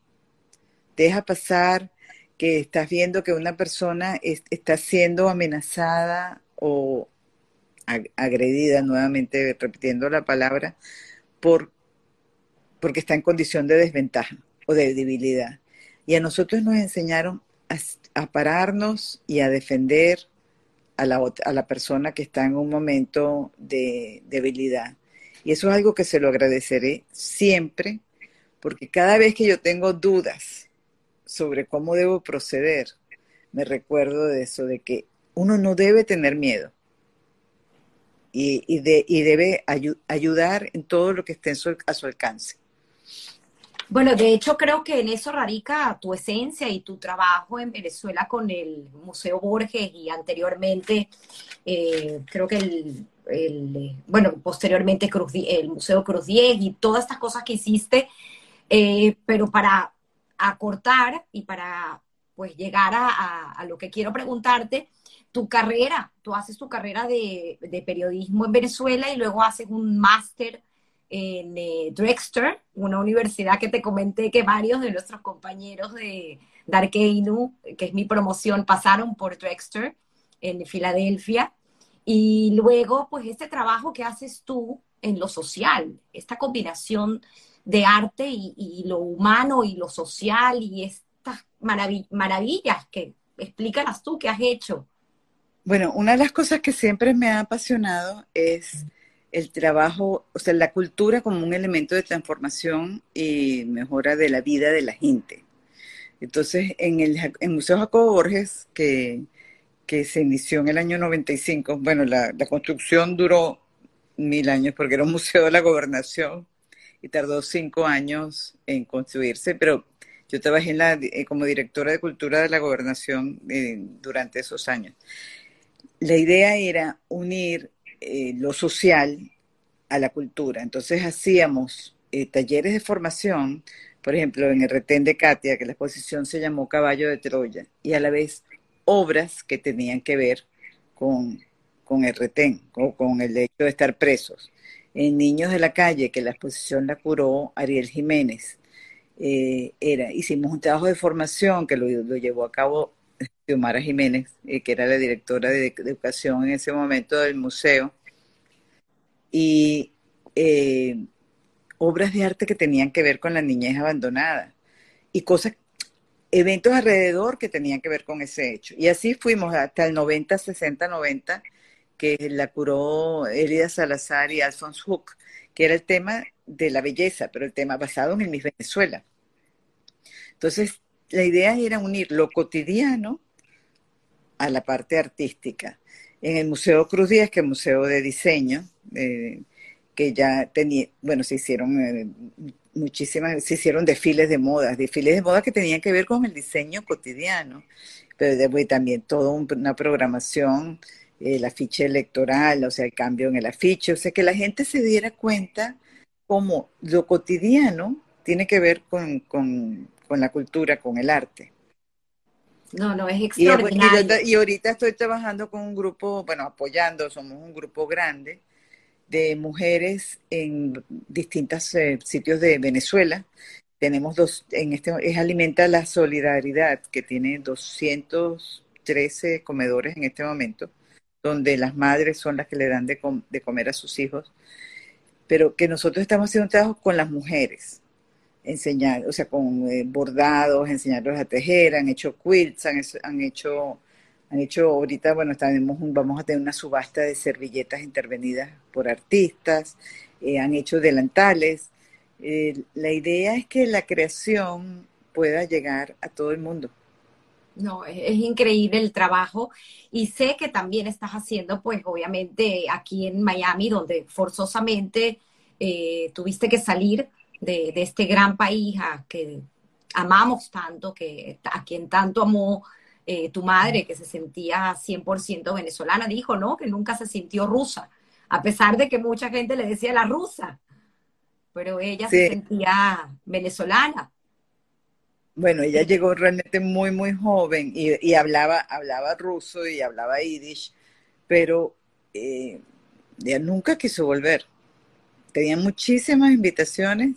Deja pasar que estás viendo que una persona está siendo amenazada o agredida, nuevamente repitiendo la palabra, por, porque está en condición de desventaja o de debilidad. Y a nosotros nos enseñaron a, pararnos y a defender a la, a la persona que está en un momento de debilidad. Y eso es algo que se lo agradeceré siempre porque cada vez que yo tengo dudas sobre cómo debo proceder, me recuerdo de eso, de que uno no debe tener miedo y, debe ayudar en todo lo que esté a su alcance. Bueno, de hecho creo que en eso radica tu esencia y tu trabajo en Venezuela con el Museo Borges y anteriormente eh, creo que el, bueno, posteriormente el Museo Cruz 10 y todas estas cosas que hiciste eh, pero para acortar y para pues llegar a, lo que quiero preguntarte, tu carrera, tú haces tu carrera de, periodismo en Venezuela y luego haces un máster en eh, Drexter, una universidad que te comenté que varios de nuestros compañeros de Darkeinu, que es mi promoción, pasaron por Drexter en Filadelfia. Y luego, pues este trabajo que haces tú en lo social, esta combinación de arte y, lo humano y lo social y estas maravillas que explícalas tú que has hecho. Bueno, una de las cosas que siempre me ha apasionado es el trabajo, o sea, la cultura como un elemento de transformación y mejora de la vida de la gente. Entonces, en el, Museo Jacobo Borges, que, que, se inició en el año 95, bueno, la, construcción duró mil años porque era un museo de la gobernación, y tardó cinco años en construirse, pero yo trabajé en la, eh, como directora de cultura de la gobernación eh, durante esos años. La idea era unir eh, lo social a la cultura. Entonces hacíamos talleres de formación, por ejemplo, en el retén de Katia, que la exposición se llamó Caballo de Troya, y a la vez obras que tenían que ver con, con el retén o con el hecho de estar presos en Niños de la Calle, que la exposición la curó Ariel Jiménez. Eh, era, hicimos un trabajo de formación que lo, llevó a cabo Xiomara Jiménez, eh, que era la directora de, educación en ese momento del museo, y eh, obras de arte que tenían que ver con la niñez abandonada y cosas, eventos alrededor que tenían que ver con ese hecho. Y así fuimos hasta el 90, 60, 90 que la curó Elida Salazar y Alphonse Hook, que era el tema de la belleza, pero el tema basado en el Miss Venezuela. Entonces, la idea era unir lo cotidiano a la parte artística. En el Museo Cruz Díaz, que es Museo de Diseño, eh, que ya tenía, bueno, se hicieron eh, muchísimas, se hicieron desfiles de moda, desfiles de moda que tenían que ver con el diseño cotidiano, pero también toda una programación el afiche electoral, o sea, el cambio en el afiche, o sea, que la gente se diera cuenta cómo lo cotidiano tiene que ver con, la cultura, con el arte. No, no, es extraordinario. Y, ahorita estoy trabajando con un grupo, bueno, apoyando, somos un grupo grande de mujeres en distintos eh, sitios de Venezuela. Tenemos dos, en este, es Alimenta la Solidaridad, que tiene 213 comedores en este momento donde las madres son las que le dan de, de comer a sus hijos, pero que nosotros estamos haciendo un trabajo con las mujeres, enseñar, o sea, con eh, bordados, enseñarlos a tejer, han hecho quilts, han, hecho han hecho ahorita, bueno, tenemos vamos a tener una subasta de servilletas intervenidas por artistas, eh, han hecho delantales. Eh, la idea es que la creación pueda llegar a todo el mundo. No, es, increíble el trabajo y sé que también estás haciendo, pues obviamente aquí en Miami, donde forzosamente tuviste que salir de, de, este gran país a que amamos tanto, que a quien tanto amó eh, tu madre, que se sentía 100% venezolana, dijo, ¿no? Que nunca se sintió rusa, a pesar de que mucha gente le decía la rusa, pero ella se sentía venezolana. Bueno, ella llegó realmente muy, muy joven y, hablaba, hablaba ruso y hablaba yiddish, pero eh, ella nunca quiso volver. Tenía muchísimas invitaciones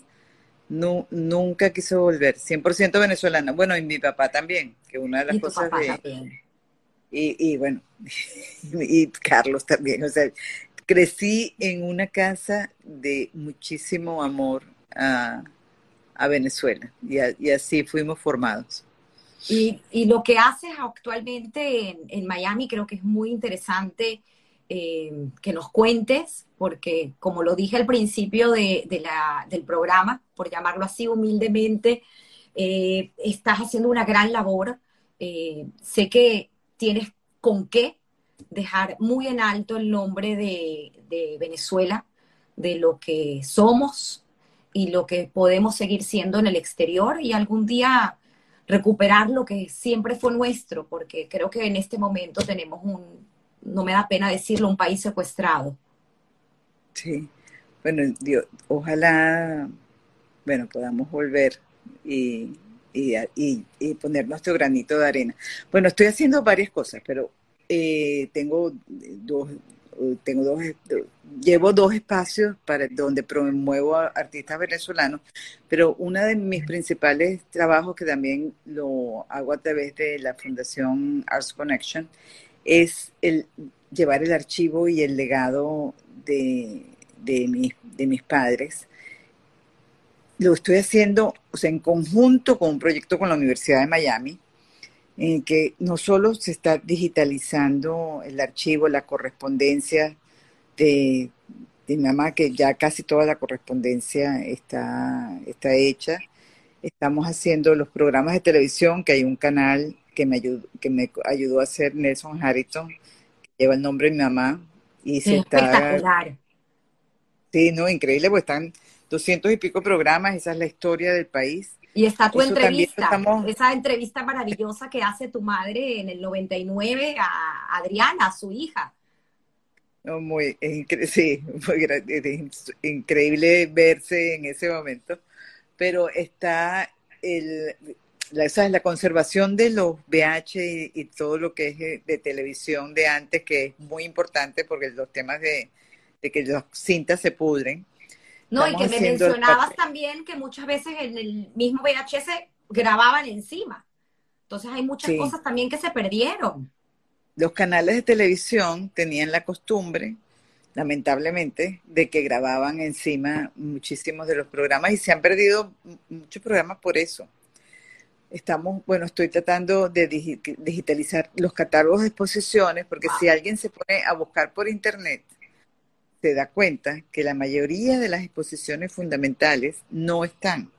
no, nunca quiso volver, 100% venezolana. Bueno, y mi papá también, que una de las cosas de... Y, y, bueno, y Carlos también, o sea, crecí en una casa de muchísimo amor a, Venezuela y, así fuimos formados. Y, y, lo que haces actualmente en, en Miami creo que es muy interesante eh, que nos cuentes, porque como lo dije al principio de, del programa, por llamarlo así humildemente, eh, estás haciendo una gran labor. Eh, sé que tienes con qué dejar muy en alto el nombre de, de Venezuela, de lo que somos y lo que podemos seguir siendo en el exterior y algún día recuperar lo que siempre fue nuestro, porque creo que en este momento tenemos un, no me da pena decirlo, un país secuestrado. Sí, bueno, Dios, ojalá, bueno, podamos volver y, y, poner nuestro granito de arena. Bueno, estoy haciendo varias cosas, pero eh, tengo dos, tengo dos, llevo dos espacios para donde promuevo a artistas venezolanos, pero uno de mis principales trabajos que también lo hago a través de la Fundación Arts Connection es el llevar el archivo y el legado de, de, de mis padres. Lo estoy haciendo o sea, en conjunto con un proyecto con la Universidad de Miami, en que no solo se está digitalizando el archivo, la correspondencia de, de mi mamá, que ya casi toda la correspondencia está, está hecha. Estamos haciendo los programas de televisión, que hay un canal que me ayudó, que me ayudó a hacer Nelson Harrington, que lleva el nombre de mi mamá. Y se está, espectacular. Sí, no, increíble, pues están doscientos y pico programas, esa es la historia del país. Y está tu entrevista, esa entrevista maravillosa que hace tu madre en el 99 a Adriana, a su hija. muy, sí, es increíble verse en ese momento, pero está el, la, la conservación de los VH y, todo lo que es de televisión de antes, que es muy importante porque los temas de, que las cintas se pudren. No, y que me mencionabas también que muchas veces en el mismo VHS grababan encima. Entonces hay muchas cosas también que se perdieron. Los canales de televisión tenían la costumbre, lamentablemente, de que grababan encima muchísimos de los programas y se han perdido muchos programas por eso estamos, bueno, estoy tratando de digitalizar los catálogos de exposiciones, porque si alguien se pone a buscar por internet, se da cuenta que la mayoría de las exposiciones fundamentales no están.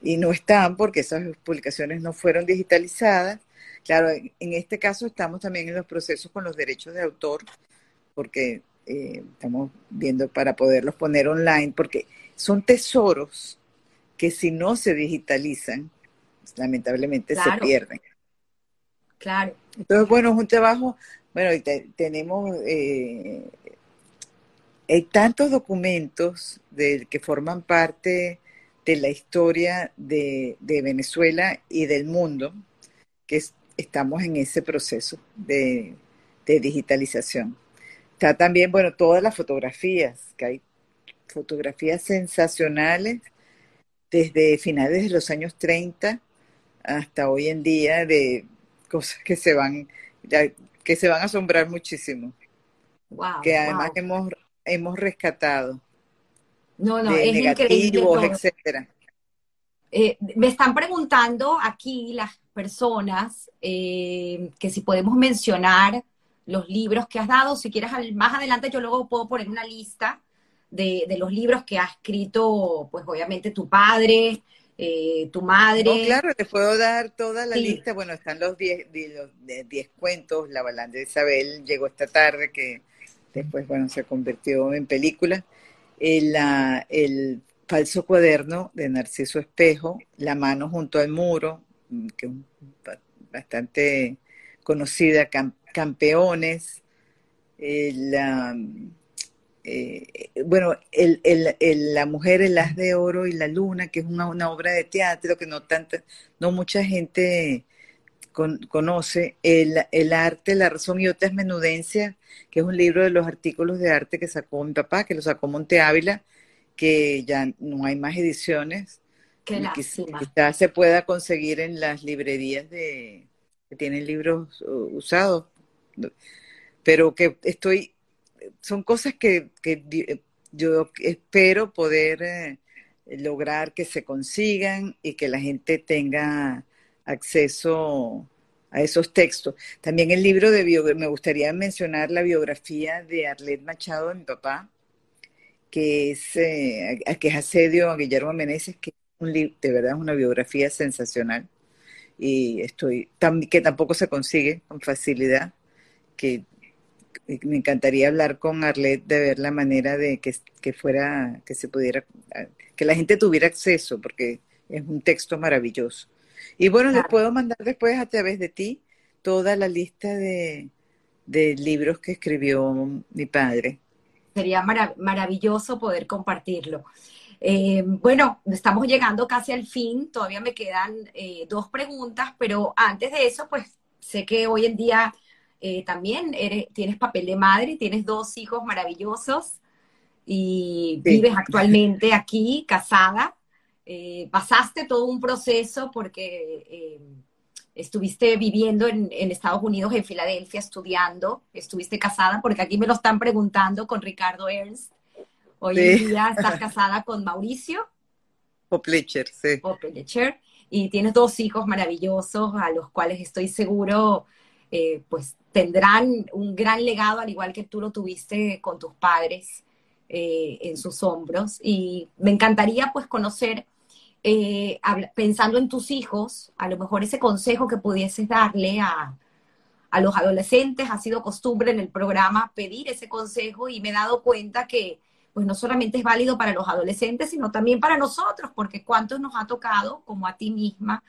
Y no están porque esas publicaciones no fueron digitalizadas. Claro, en este caso estamos también en los procesos con los derechos de autor, porque eh, estamos viendo para poderlos poner online, porque son tesoros que si no se digitalizan, lamentablemente se pierden. Claro. Entonces, bueno, es un trabajo, bueno, tenemos, eh, hay tantos documentos de, que forman parte de la historia de, Venezuela y del mundo, que estamos en ese proceso de, de digitalización. Está también, bueno, todas las fotografías, que hay fotografías sensacionales desde finales de los años 30 hasta hoy en día de cosas que se van, que se van a asombrar muchísimo. Wow, que además wow. hemos, hemos rescatado. No, no, de es increíble. negativos, todo. etcétera. Eh, me están preguntando aquí las personas eh, que si podemos mencionar los libros que has dado. Si quieres, más adelante yo luego puedo poner una lista de, de los libros que ha escrito, pues obviamente tu padre, eh, tu madre. No, claro, te puedo dar toda la Sí. lista. Bueno, están los 10 di- los de- 10 cuentos. La Balanda de Isabel llegó esta tarde, que después, bueno, se convirtió en película. El, la- el falso cuaderno de Narciso Espejo, La mano junto al muro, mm, que es bastante conocida, Cam- Campeones. El, la, eh, bueno, el, el- el- La mujer, el haz de oro y la luna, que es una, una obra de teatro que no tanta, no mucha gente con- conoce. El, el arte, la razón y otras menudencias, que es un libro de los artículos de arte que sacó mi papá, que lo sacó Monte Ávila, que ya no hay más ediciones. Qué Quiz- lástima. Quizás se pueda conseguir en las librerías de, que tienen libros uh, usados, pero que estoy, son cosas que, que di- yo espero poder eh, lograr que se consigan y que la gente tenga acceso a esos textos. También el libro de bio- me gustaría mencionar la biografía de Arlet Machado de mi papá, que es, eh, que es Asedio a Guillermo Meneses, que un de verdad una biografía sensacional y estoy que tampoco se consigue con facilidad, que me encantaría hablar con Arlet de ver la manera de que, que fuera, que se pudiera, que la gente tuviera acceso, porque es un texto maravilloso. Y bueno, les puedo mandar después a través de ti toda la lista de, de libros que escribió mi padre. Sería mara- maravilloso poder compartirlo. Eh, bueno, estamos llegando casi al fin, todavía me quedan eh, dos preguntas, pero antes de eso, pues sé que hoy en día eh, también eres, tienes papel de madre, tienes dos hijos maravillosos y Sí. vives actualmente aquí, casada. Eh, pasaste todo un proceso porque eh, estuviste viviendo en, en Estados Unidos, en Filadelfia, estudiando, estuviste casada, porque aquí me lo están preguntando con Ricardo Ernst. Hoy en Sí. día estás casada con Mauricio O Pletcher, sí. Opelecher y tienes dos hijos maravillosos a los cuales estoy seguro eh, pues tendrán un gran legado al igual que tú lo tuviste con tus padres eh, en sus hombros. Y me encantaría pues conocer eh, pensando en tus hijos a lo mejor ese consejo que pudieses darle a, a los adolescentes. Ha sido costumbre en el programa pedir ese consejo y me he dado cuenta que pues no solamente es válido para los adolescentes, sino también para nosotros, porque cuántos nos ha tocado, como a ti misma,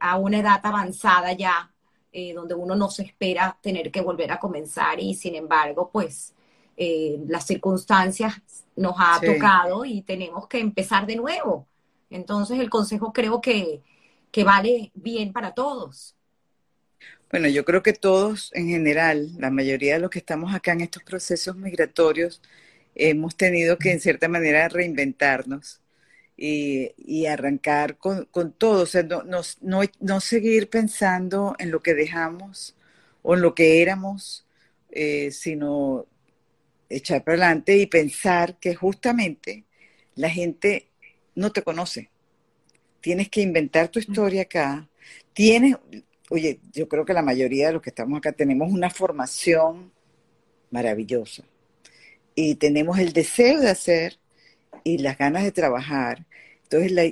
a una edad avanzada ya, eh, donde uno no se espera tener que volver a comenzar y sin embargo, pues eh, las circunstancias nos ha Sí. tocado y tenemos que empezar de nuevo. Entonces el consejo creo que, que vale bien para todos. Bueno, yo creo que todos en general, la mayoría de los que estamos acá en estos procesos migratorios, hemos tenido que en cierta manera reinventarnos y, y arrancar con, con todo, o sea, no, no, no, no seguir pensando en lo que dejamos o en lo que éramos, eh, sino echar para adelante y pensar que justamente la gente no te conoce. Tienes que inventar tu historia acá. Tienes, oye, yo creo que la mayoría de los que estamos acá tenemos una formación maravillosa y tenemos el deseo de hacer y las ganas de trabajar. Entonces, la,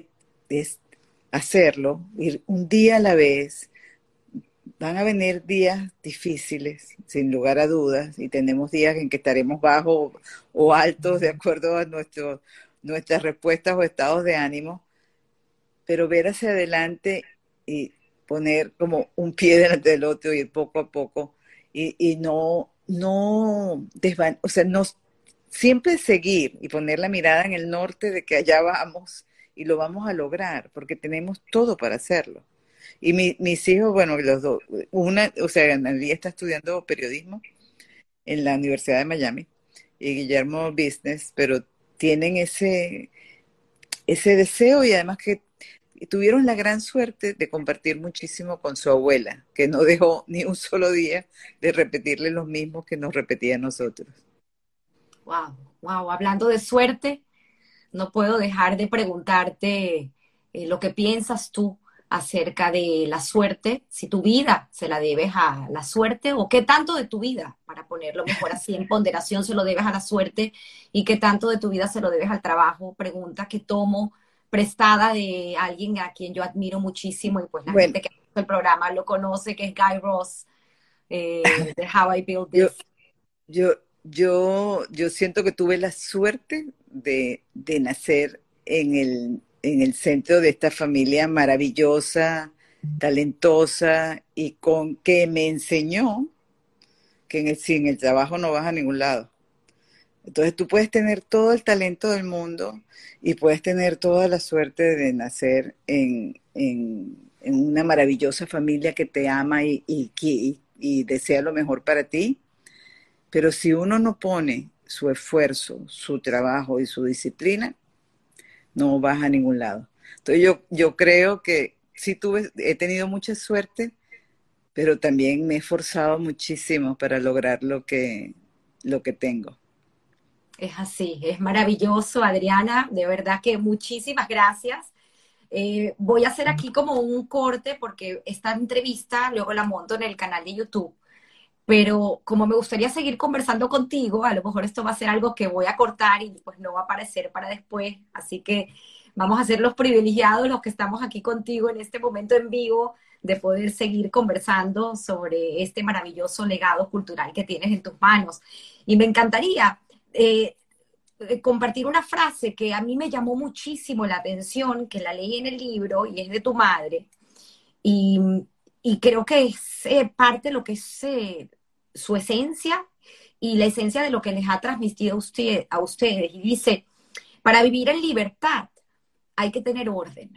es hacerlo, ir un día a la vez. Van a venir días difíciles, sin lugar a dudas, y tenemos días en que estaremos bajos o altos de acuerdo a nuestro, nuestras respuestas o estados de ánimo, pero ver hacia adelante y poner como un pie delante del otro ir poco a poco y, y no, no desvan o sea, no siempre seguir y poner la mirada en el norte de que allá vamos y lo vamos a lograr, porque tenemos todo para hacerlo. Y mi, mis hijos, bueno, los dos, una, o sea, Analia está estudiando periodismo en la Universidad de Miami y Guillermo Business, pero tienen ese, ese deseo y además que tuvieron la gran suerte de compartir muchísimo con su abuela, que no dejó ni un solo día de repetirle los mismos que nos repetía a nosotros. Wow, wow, hablando de suerte, no puedo dejar de preguntarte eh, lo que piensas tú acerca de la suerte, si tu vida se la debes a la suerte o qué tanto de tu vida, para ponerlo mejor así en ponderación, se lo debes a la suerte y qué tanto de tu vida se lo debes al trabajo. Pregunta que tomo prestada de alguien a quien yo admiro muchísimo y pues la gente que hace el programa lo conoce, que es Guy Ross eh, de How I Build This. Yo, yo, yo, siento que tuve la suerte de, de nacer en el, en el centro de esta familia maravillosa, talentosa y con que me enseñó que en el, sin el trabajo no vas a ningún lado. Entonces tú puedes tener todo el talento del mundo y puedes tener toda la suerte de nacer en, una maravillosa familia que te ama y, y, desea lo mejor para ti. Pero si uno no pone su esfuerzo, su trabajo y su disciplina, no vas a ningún lado. Entonces yo, yo creo que sí tuve, he tenido mucha suerte, pero también me he esforzado muchísimo para lograr lo que, lo que tengo. Es así, es maravilloso, Adriana. De verdad que muchísimas gracias. Eh, voy a hacer aquí como un corte porque esta entrevista luego la monto en el canal de YouTube. Pero como me gustaría seguir conversando contigo, a lo mejor esto va a ser algo que voy a cortar y pues no va a aparecer para después. Así que vamos a ser los privilegiados, los que estamos aquí contigo en este momento en vivo, de poder seguir conversando sobre este maravilloso legado cultural que tienes en tus manos. Y me encantaría eh, eh, compartir una frase que a mí me llamó muchísimo la atención, que la leí en el libro y es de tu madre. Y, creo que es eh, parte de lo que es su esencia y la esencia de lo que les ha transmitido usted, a ustedes. Y dice, para vivir en libertad hay que tener orden.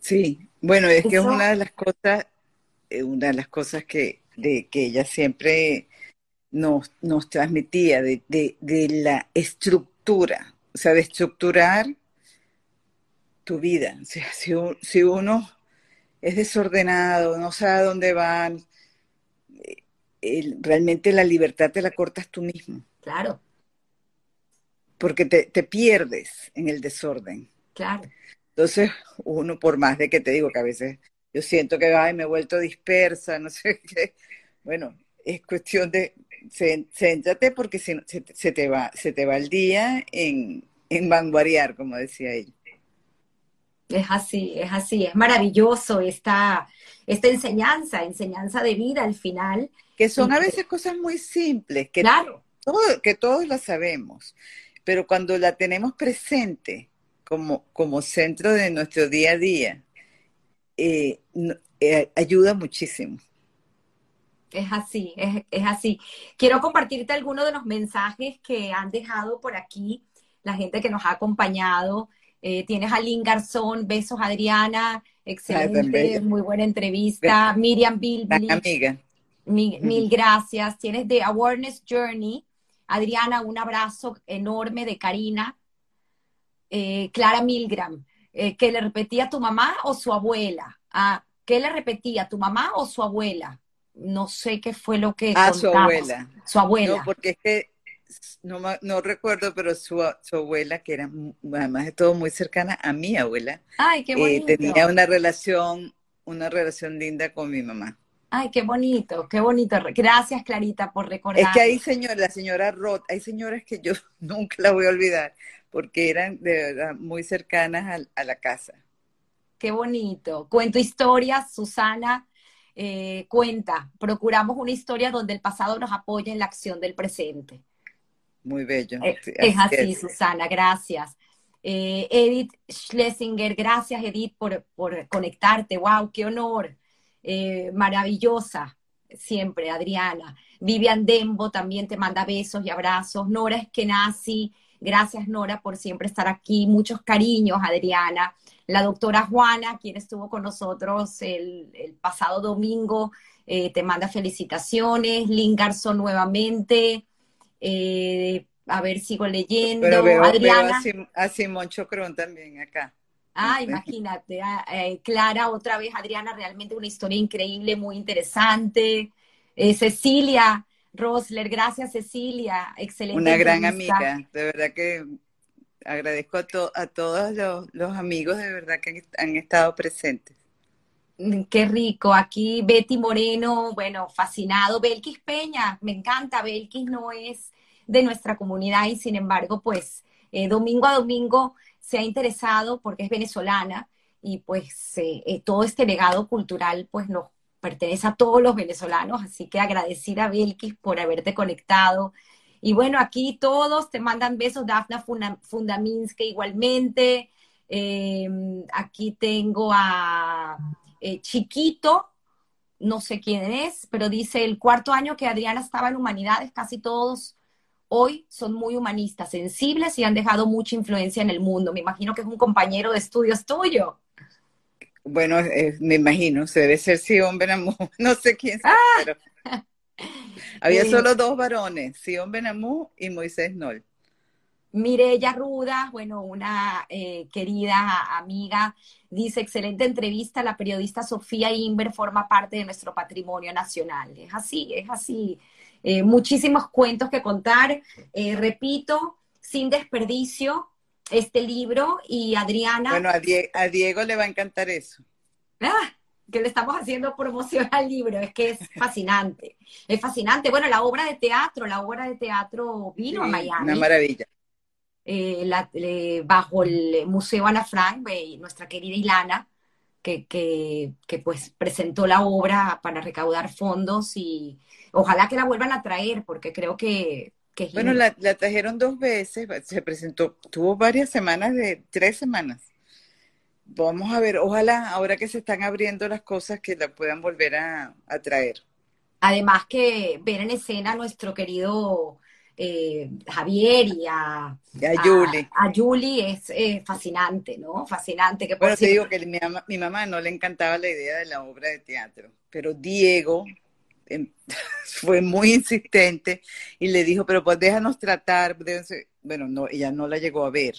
Sí, bueno, es que es una de las cosas, una de las cosas que, de, que ella siempre nos, nos transmitía de, la estructura, o sea, de estructurar tu vida. O sea, si, uno es desordenado, no sabe a dónde van, realmente la libertad te la cortas tú mismo. Claro. Porque te, te pierdes en el desorden. Claro. Entonces, uno, por más de que te digo que a veces yo siento que ay, me he vuelto dispersa, no sé qué, bueno, es cuestión de céntrate porque se, se, te va, se te va el día en, en vanguardiar, como decía él. Es así, es así, es maravilloso esta, esta enseñanza, enseñanza de vida al final. Que son a veces cosas muy simples, que, claro. que todos la sabemos, pero cuando la tenemos presente como, como centro de nuestro día a día, eh, eh, ayuda muchísimo. Es así, es, así. Quiero compartirte algunos de los mensajes que han dejado por aquí la gente que nos ha acompañado. Eh, tienes a Lynn Garzón, besos Adriana, excelente, muy buena entrevista. Miriam Bill, amiga. Mil, gracias. Tienes de Awareness Journey. Adriana, un abrazo enorme de Karina. Eh, Clara Milgram, eh, ¿qué le repetía a tu mamá o su abuela? Ah, ¿Qué le repetía, tu mamá o su abuela? no sé qué fue lo que... Ah, su abuela. Su abuela. No, porque es que no, no recuerdo, pero su, su, abuela, que era además de todo muy cercana a mi abuela, Ay, qué eh, tenía una relación, una relación linda con mi mamá. Ay, qué bonito, qué bonito. Gracias, Clarita, por recordar. Es que hay señoras, la señora Roth, hay señoras que yo nunca la voy a olvidar, porque eran de verdad muy cercanas a, a la casa. Qué bonito. Cuento historias, Susana, eh, cuenta, procuramos una historia donde el pasado nos apoya en la acción del presente. Muy bello. Eh, es así, Susana, gracias. Eh, Edith Schlesinger, gracias Edith por, por, conectarte, wow, qué honor, maravillosa siempre, Adriana. Vivian Dembo también te manda besos y abrazos. Nora Eskenazi, gracias Nora por siempre estar aquí. Muchos cariños, Adriana. La doctora Juana, quien estuvo con nosotros el, pasado domingo, eh, te manda felicitaciones. Lynn Garzón nuevamente. Eh, a ver, sigo leyendo. Pero veo, Adriana. veo a, Simón Chocrón también acá. Ah, imagínate, ah, eh, Clara, otra vez, Adriana, realmente una historia increíble, muy interesante. Eh, Cecilia Rosler, gracias Cecilia, excelente. Una gran amiga, de verdad que agradezco a, a todos los, amigos de verdad que han, estado presentes. Mm, qué rico. Aquí Betty Moreno, bueno, fascinado. Belkis Peña, me encanta. Belkis no es de nuestra comunidad y sin embargo, pues eh, domingo a domingo se ha interesado porque es venezolana y pues eh, eh, todo este legado cultural pues nos pertenece a todos los venezolanos, así que agradecida a Belkis por haberte conectado y bueno, aquí todos te mandan besos, Dafna Fundaminska igualmente. Eh, aquí tengo a Chiquito, no sé quién es, pero dice el cuarto año que Adriana estaba en humanidades, casi todos hoy son muy humanistas, sensibles y han dejado mucha influencia en el mundo. Me imagino que es un compañero de estudios tuyo. Bueno, eh, me imagino, se debe ser Sion Benamú, no sé quién es, ah. pero había solo dos varones, Sion Benamú y Moisés Nol. Mirella Ruda, bueno, una eh, querida amiga, dice, excelente entrevista, la periodista Sofía Inver forma parte de nuestro patrimonio nacional. Es así, es así. Eh, muchísimos cuentos que contar. Eh, repito, sin desperdicio, este libro y Adriana. Bueno, a, a Diego le va a encantar eso. Ah, que le estamos haciendo promoción al libro, es que es fascinante, es fascinante. Bueno, la obra de teatro, la obra de teatro vino a Miami. Una maravilla. Eh, bajo el Museo Ana Frank, nuestra querida Ilana, que, que, que, pues presentó la obra para recaudar fondos y ojalá que la vuelvan a traer, porque creo que... que bueno, la, la trajeron dos veces, se presentó, tuvo varias semanas, de tres semanas vamos a ver, ojalá ahora que se están abriendo las cosas que la puedan volver a, traer. Además que ver en escena a nuestro querido eh, Javier y a, a Julie. A, Julie es fascinante, ¿no? Fascinante. Que bueno, te digo que mi mamá, mi mamá no le encantaba la idea de la obra de teatro, pero Diego em, fue muy insistente y le dijo, pero pues déjanos tratar. Bueno, no, ella no la llegó a ver,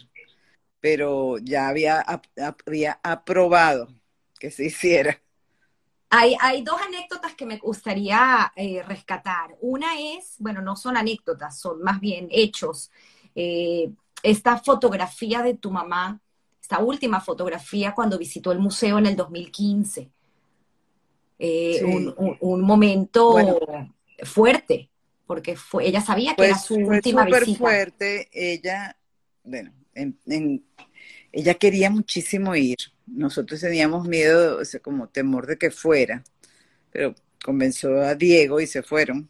pero ya había, había aprobado que se hiciera. Hay, hay dos anécdotas que me gustaría eh, rescatar. Una es, bueno, no son anécdotas, son más bien hechos. Eh, esta fotografía de tu mamá, esta última fotografía cuando visitó el museo en el 2015. Eh, un, momento fuerte, porque fue, ella sabía que era pues su última visita. fuerte, ella, bueno, ella quería muchísimo ir. Nosotros teníamos miedo, o sea, como temor de que fuera, pero convenció a Diego y se fueron.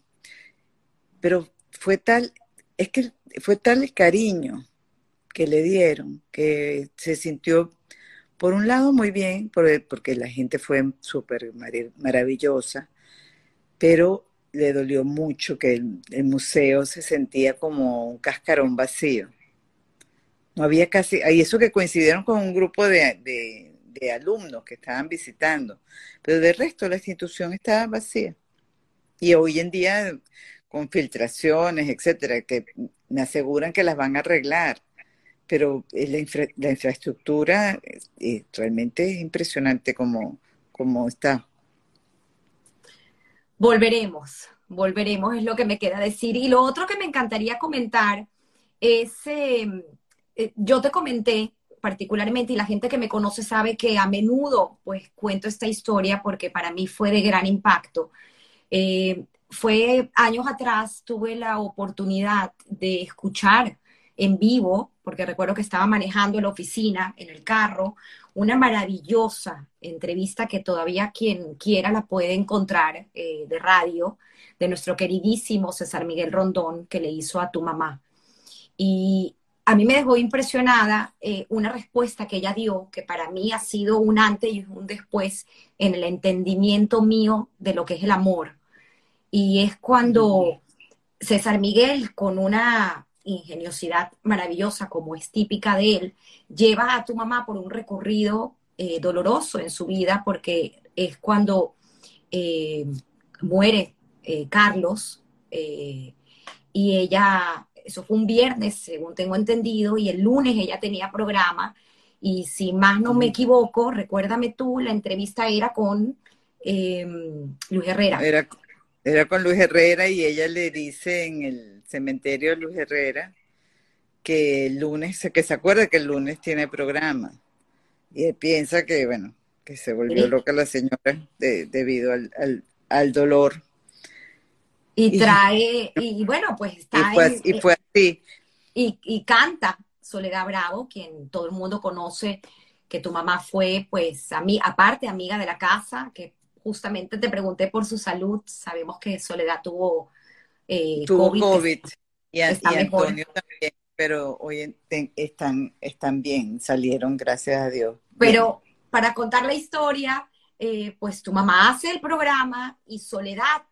Pero fue tal, es que fue tal el cariño que le dieron, que se sintió, por un lado, muy bien, porque la gente fue súper maravillosa, pero le dolió mucho que el museo se sentía como un cascarón vacío no había casi, y eso que coincidieron con un grupo de, alumnos que estaban visitando, pero de resto la institución estaba vacía. Y hoy en día, con filtraciones, etcétera, que me aseguran que las van a arreglar, pero la, infraestructura realmente es impresionante como, como está. Volveremos, volveremos, es lo que me queda decir. Y lo otro que me encantaría comentar es em, eh, yo te comenté particularmente, y la gente que me conoce sabe que a menudo pues cuento esta historia porque para mí fue de gran impacto. Eh, fue años atrás, tuve la oportunidad de escuchar en vivo, porque recuerdo que estaba manejando la oficina, en el carro, una maravillosa entrevista que todavía quien quiera la puede encontrar eh, de radio, de nuestro queridísimo César Miguel Rondón, que le hizo a tu mamá. Y, a mí me dejó impresionada eh, una respuesta que ella dio, que para mí ha sido un antes y un después en el entendimiento mío de lo que es el amor. Y es cuando César Miguel, con una ingeniosidad maravillosa como es típica de él, lleva a tu mamá por un recorrido eh, doloroso en su vida, porque es cuando eh, muere Carlos y ella eso fue un viernes, según tengo entendido, y el lunes ella tenía programa. Y si más no me equivoco, recuérdame tú, la entrevista era con em, Luis Herrera. Era, era con Luis Herrera y ella le dice en el cementerio de Luis Herrera que el lunes, que se acuerda que el lunes tiene programa. Y él piensa que, bueno, que se volvió loca la señora debido al dolor y trae, y, bueno, pues está y fue, y fue así. Y, canta Soledad Bravo, quien todo el mundo conoce, que tu mamá fue, pues, a mí, aparte amiga de la casa, que justamente te pregunté por su salud. Sabemos que Soledad tuvo, eh, tuvo COVID. y, Antonio también, pero hoy están, están bien, salieron, gracias a Dios. Pero para contar la historia, eh, pues tu mamá hace el programa y Soledad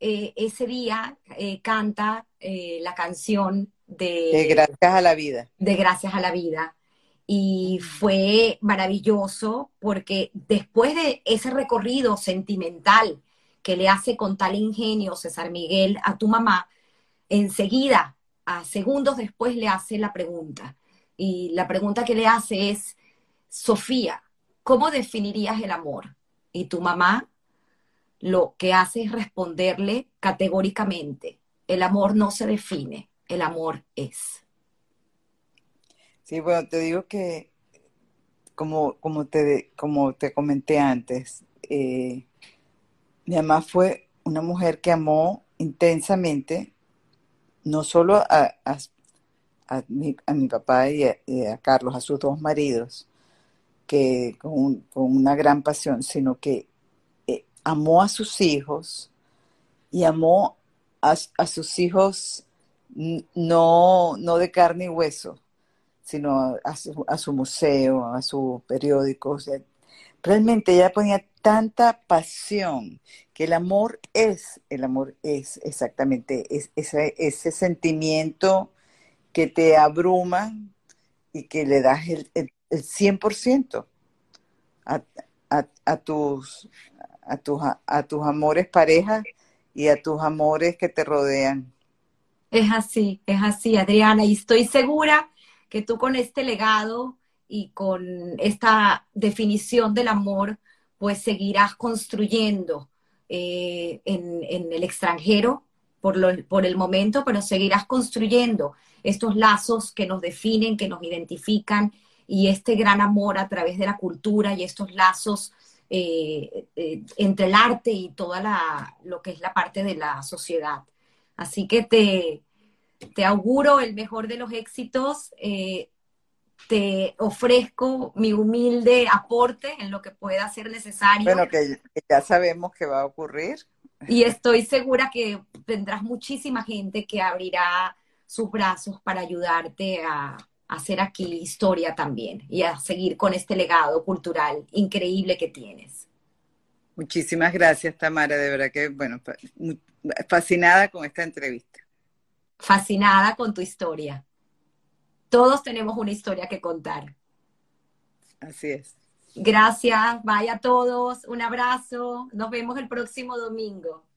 eh, ese día eh, canta eh, la canción de, de, Gracias a la Vida. De Gracias a la Vida. Y fue maravilloso porque después de ese recorrido sentimental que le hace con tal ingenio César Miguel a tu mamá, enseguida, a segundos después, le hace la pregunta. Y la pregunta que le hace es, Sofía, ¿cómo definirías el amor? Y tu mamá lo que hace es responderle categóricamente, el amor no se define, el amor es. Sí, bueno, te digo que, como, como, te, como te comenté antes, eh, mi mamá fue una mujer que amó intensamente, no solo a, a, mi, papá y a, Carlos, a sus dos maridos, que con, con una gran pasión, sino que amó a sus hijos y amó a, sus hijos no, no de carne y hueso, sino a su, museo, a su periódico. realmente ella ponía tanta pasión que el amor es, el amor es exactamente es, ese, ese sentimiento que te abruma y que le das el, el, 100% a, a, tus, a tus, a tus amores pareja y a tus amores que te rodean. Es así, es así, Adriana, y estoy segura que tú con este legado y con esta definición del amor, pues seguirás construyendo eh, en, en, el extranjero por, lo, por el momento, pero seguirás construyendo estos lazos que nos definen, que nos identifican y este gran amor a través de la cultura y estos lazos eh, eh, entre el arte y toda la, lo que es la parte de la sociedad. Así que te, te auguro el mejor de los éxitos. Eh, te ofrezco mi humilde aporte en lo que pueda ser necesario. Bueno, que, ya sabemos que va a ocurrir. Y estoy segura que tendrás muchísima gente que abrirá sus brazos para ayudarte a, hacer aquí historia también y a seguir con este legado cultural increíble que tienes. Muchísimas gracias, Tamara. De verdad que, bueno, fascinada con esta entrevista. Fascinada con tu historia. Todos tenemos una historia que contar. Así es. Gracias, vaya a todos, un abrazo, nos vemos el próximo domingo.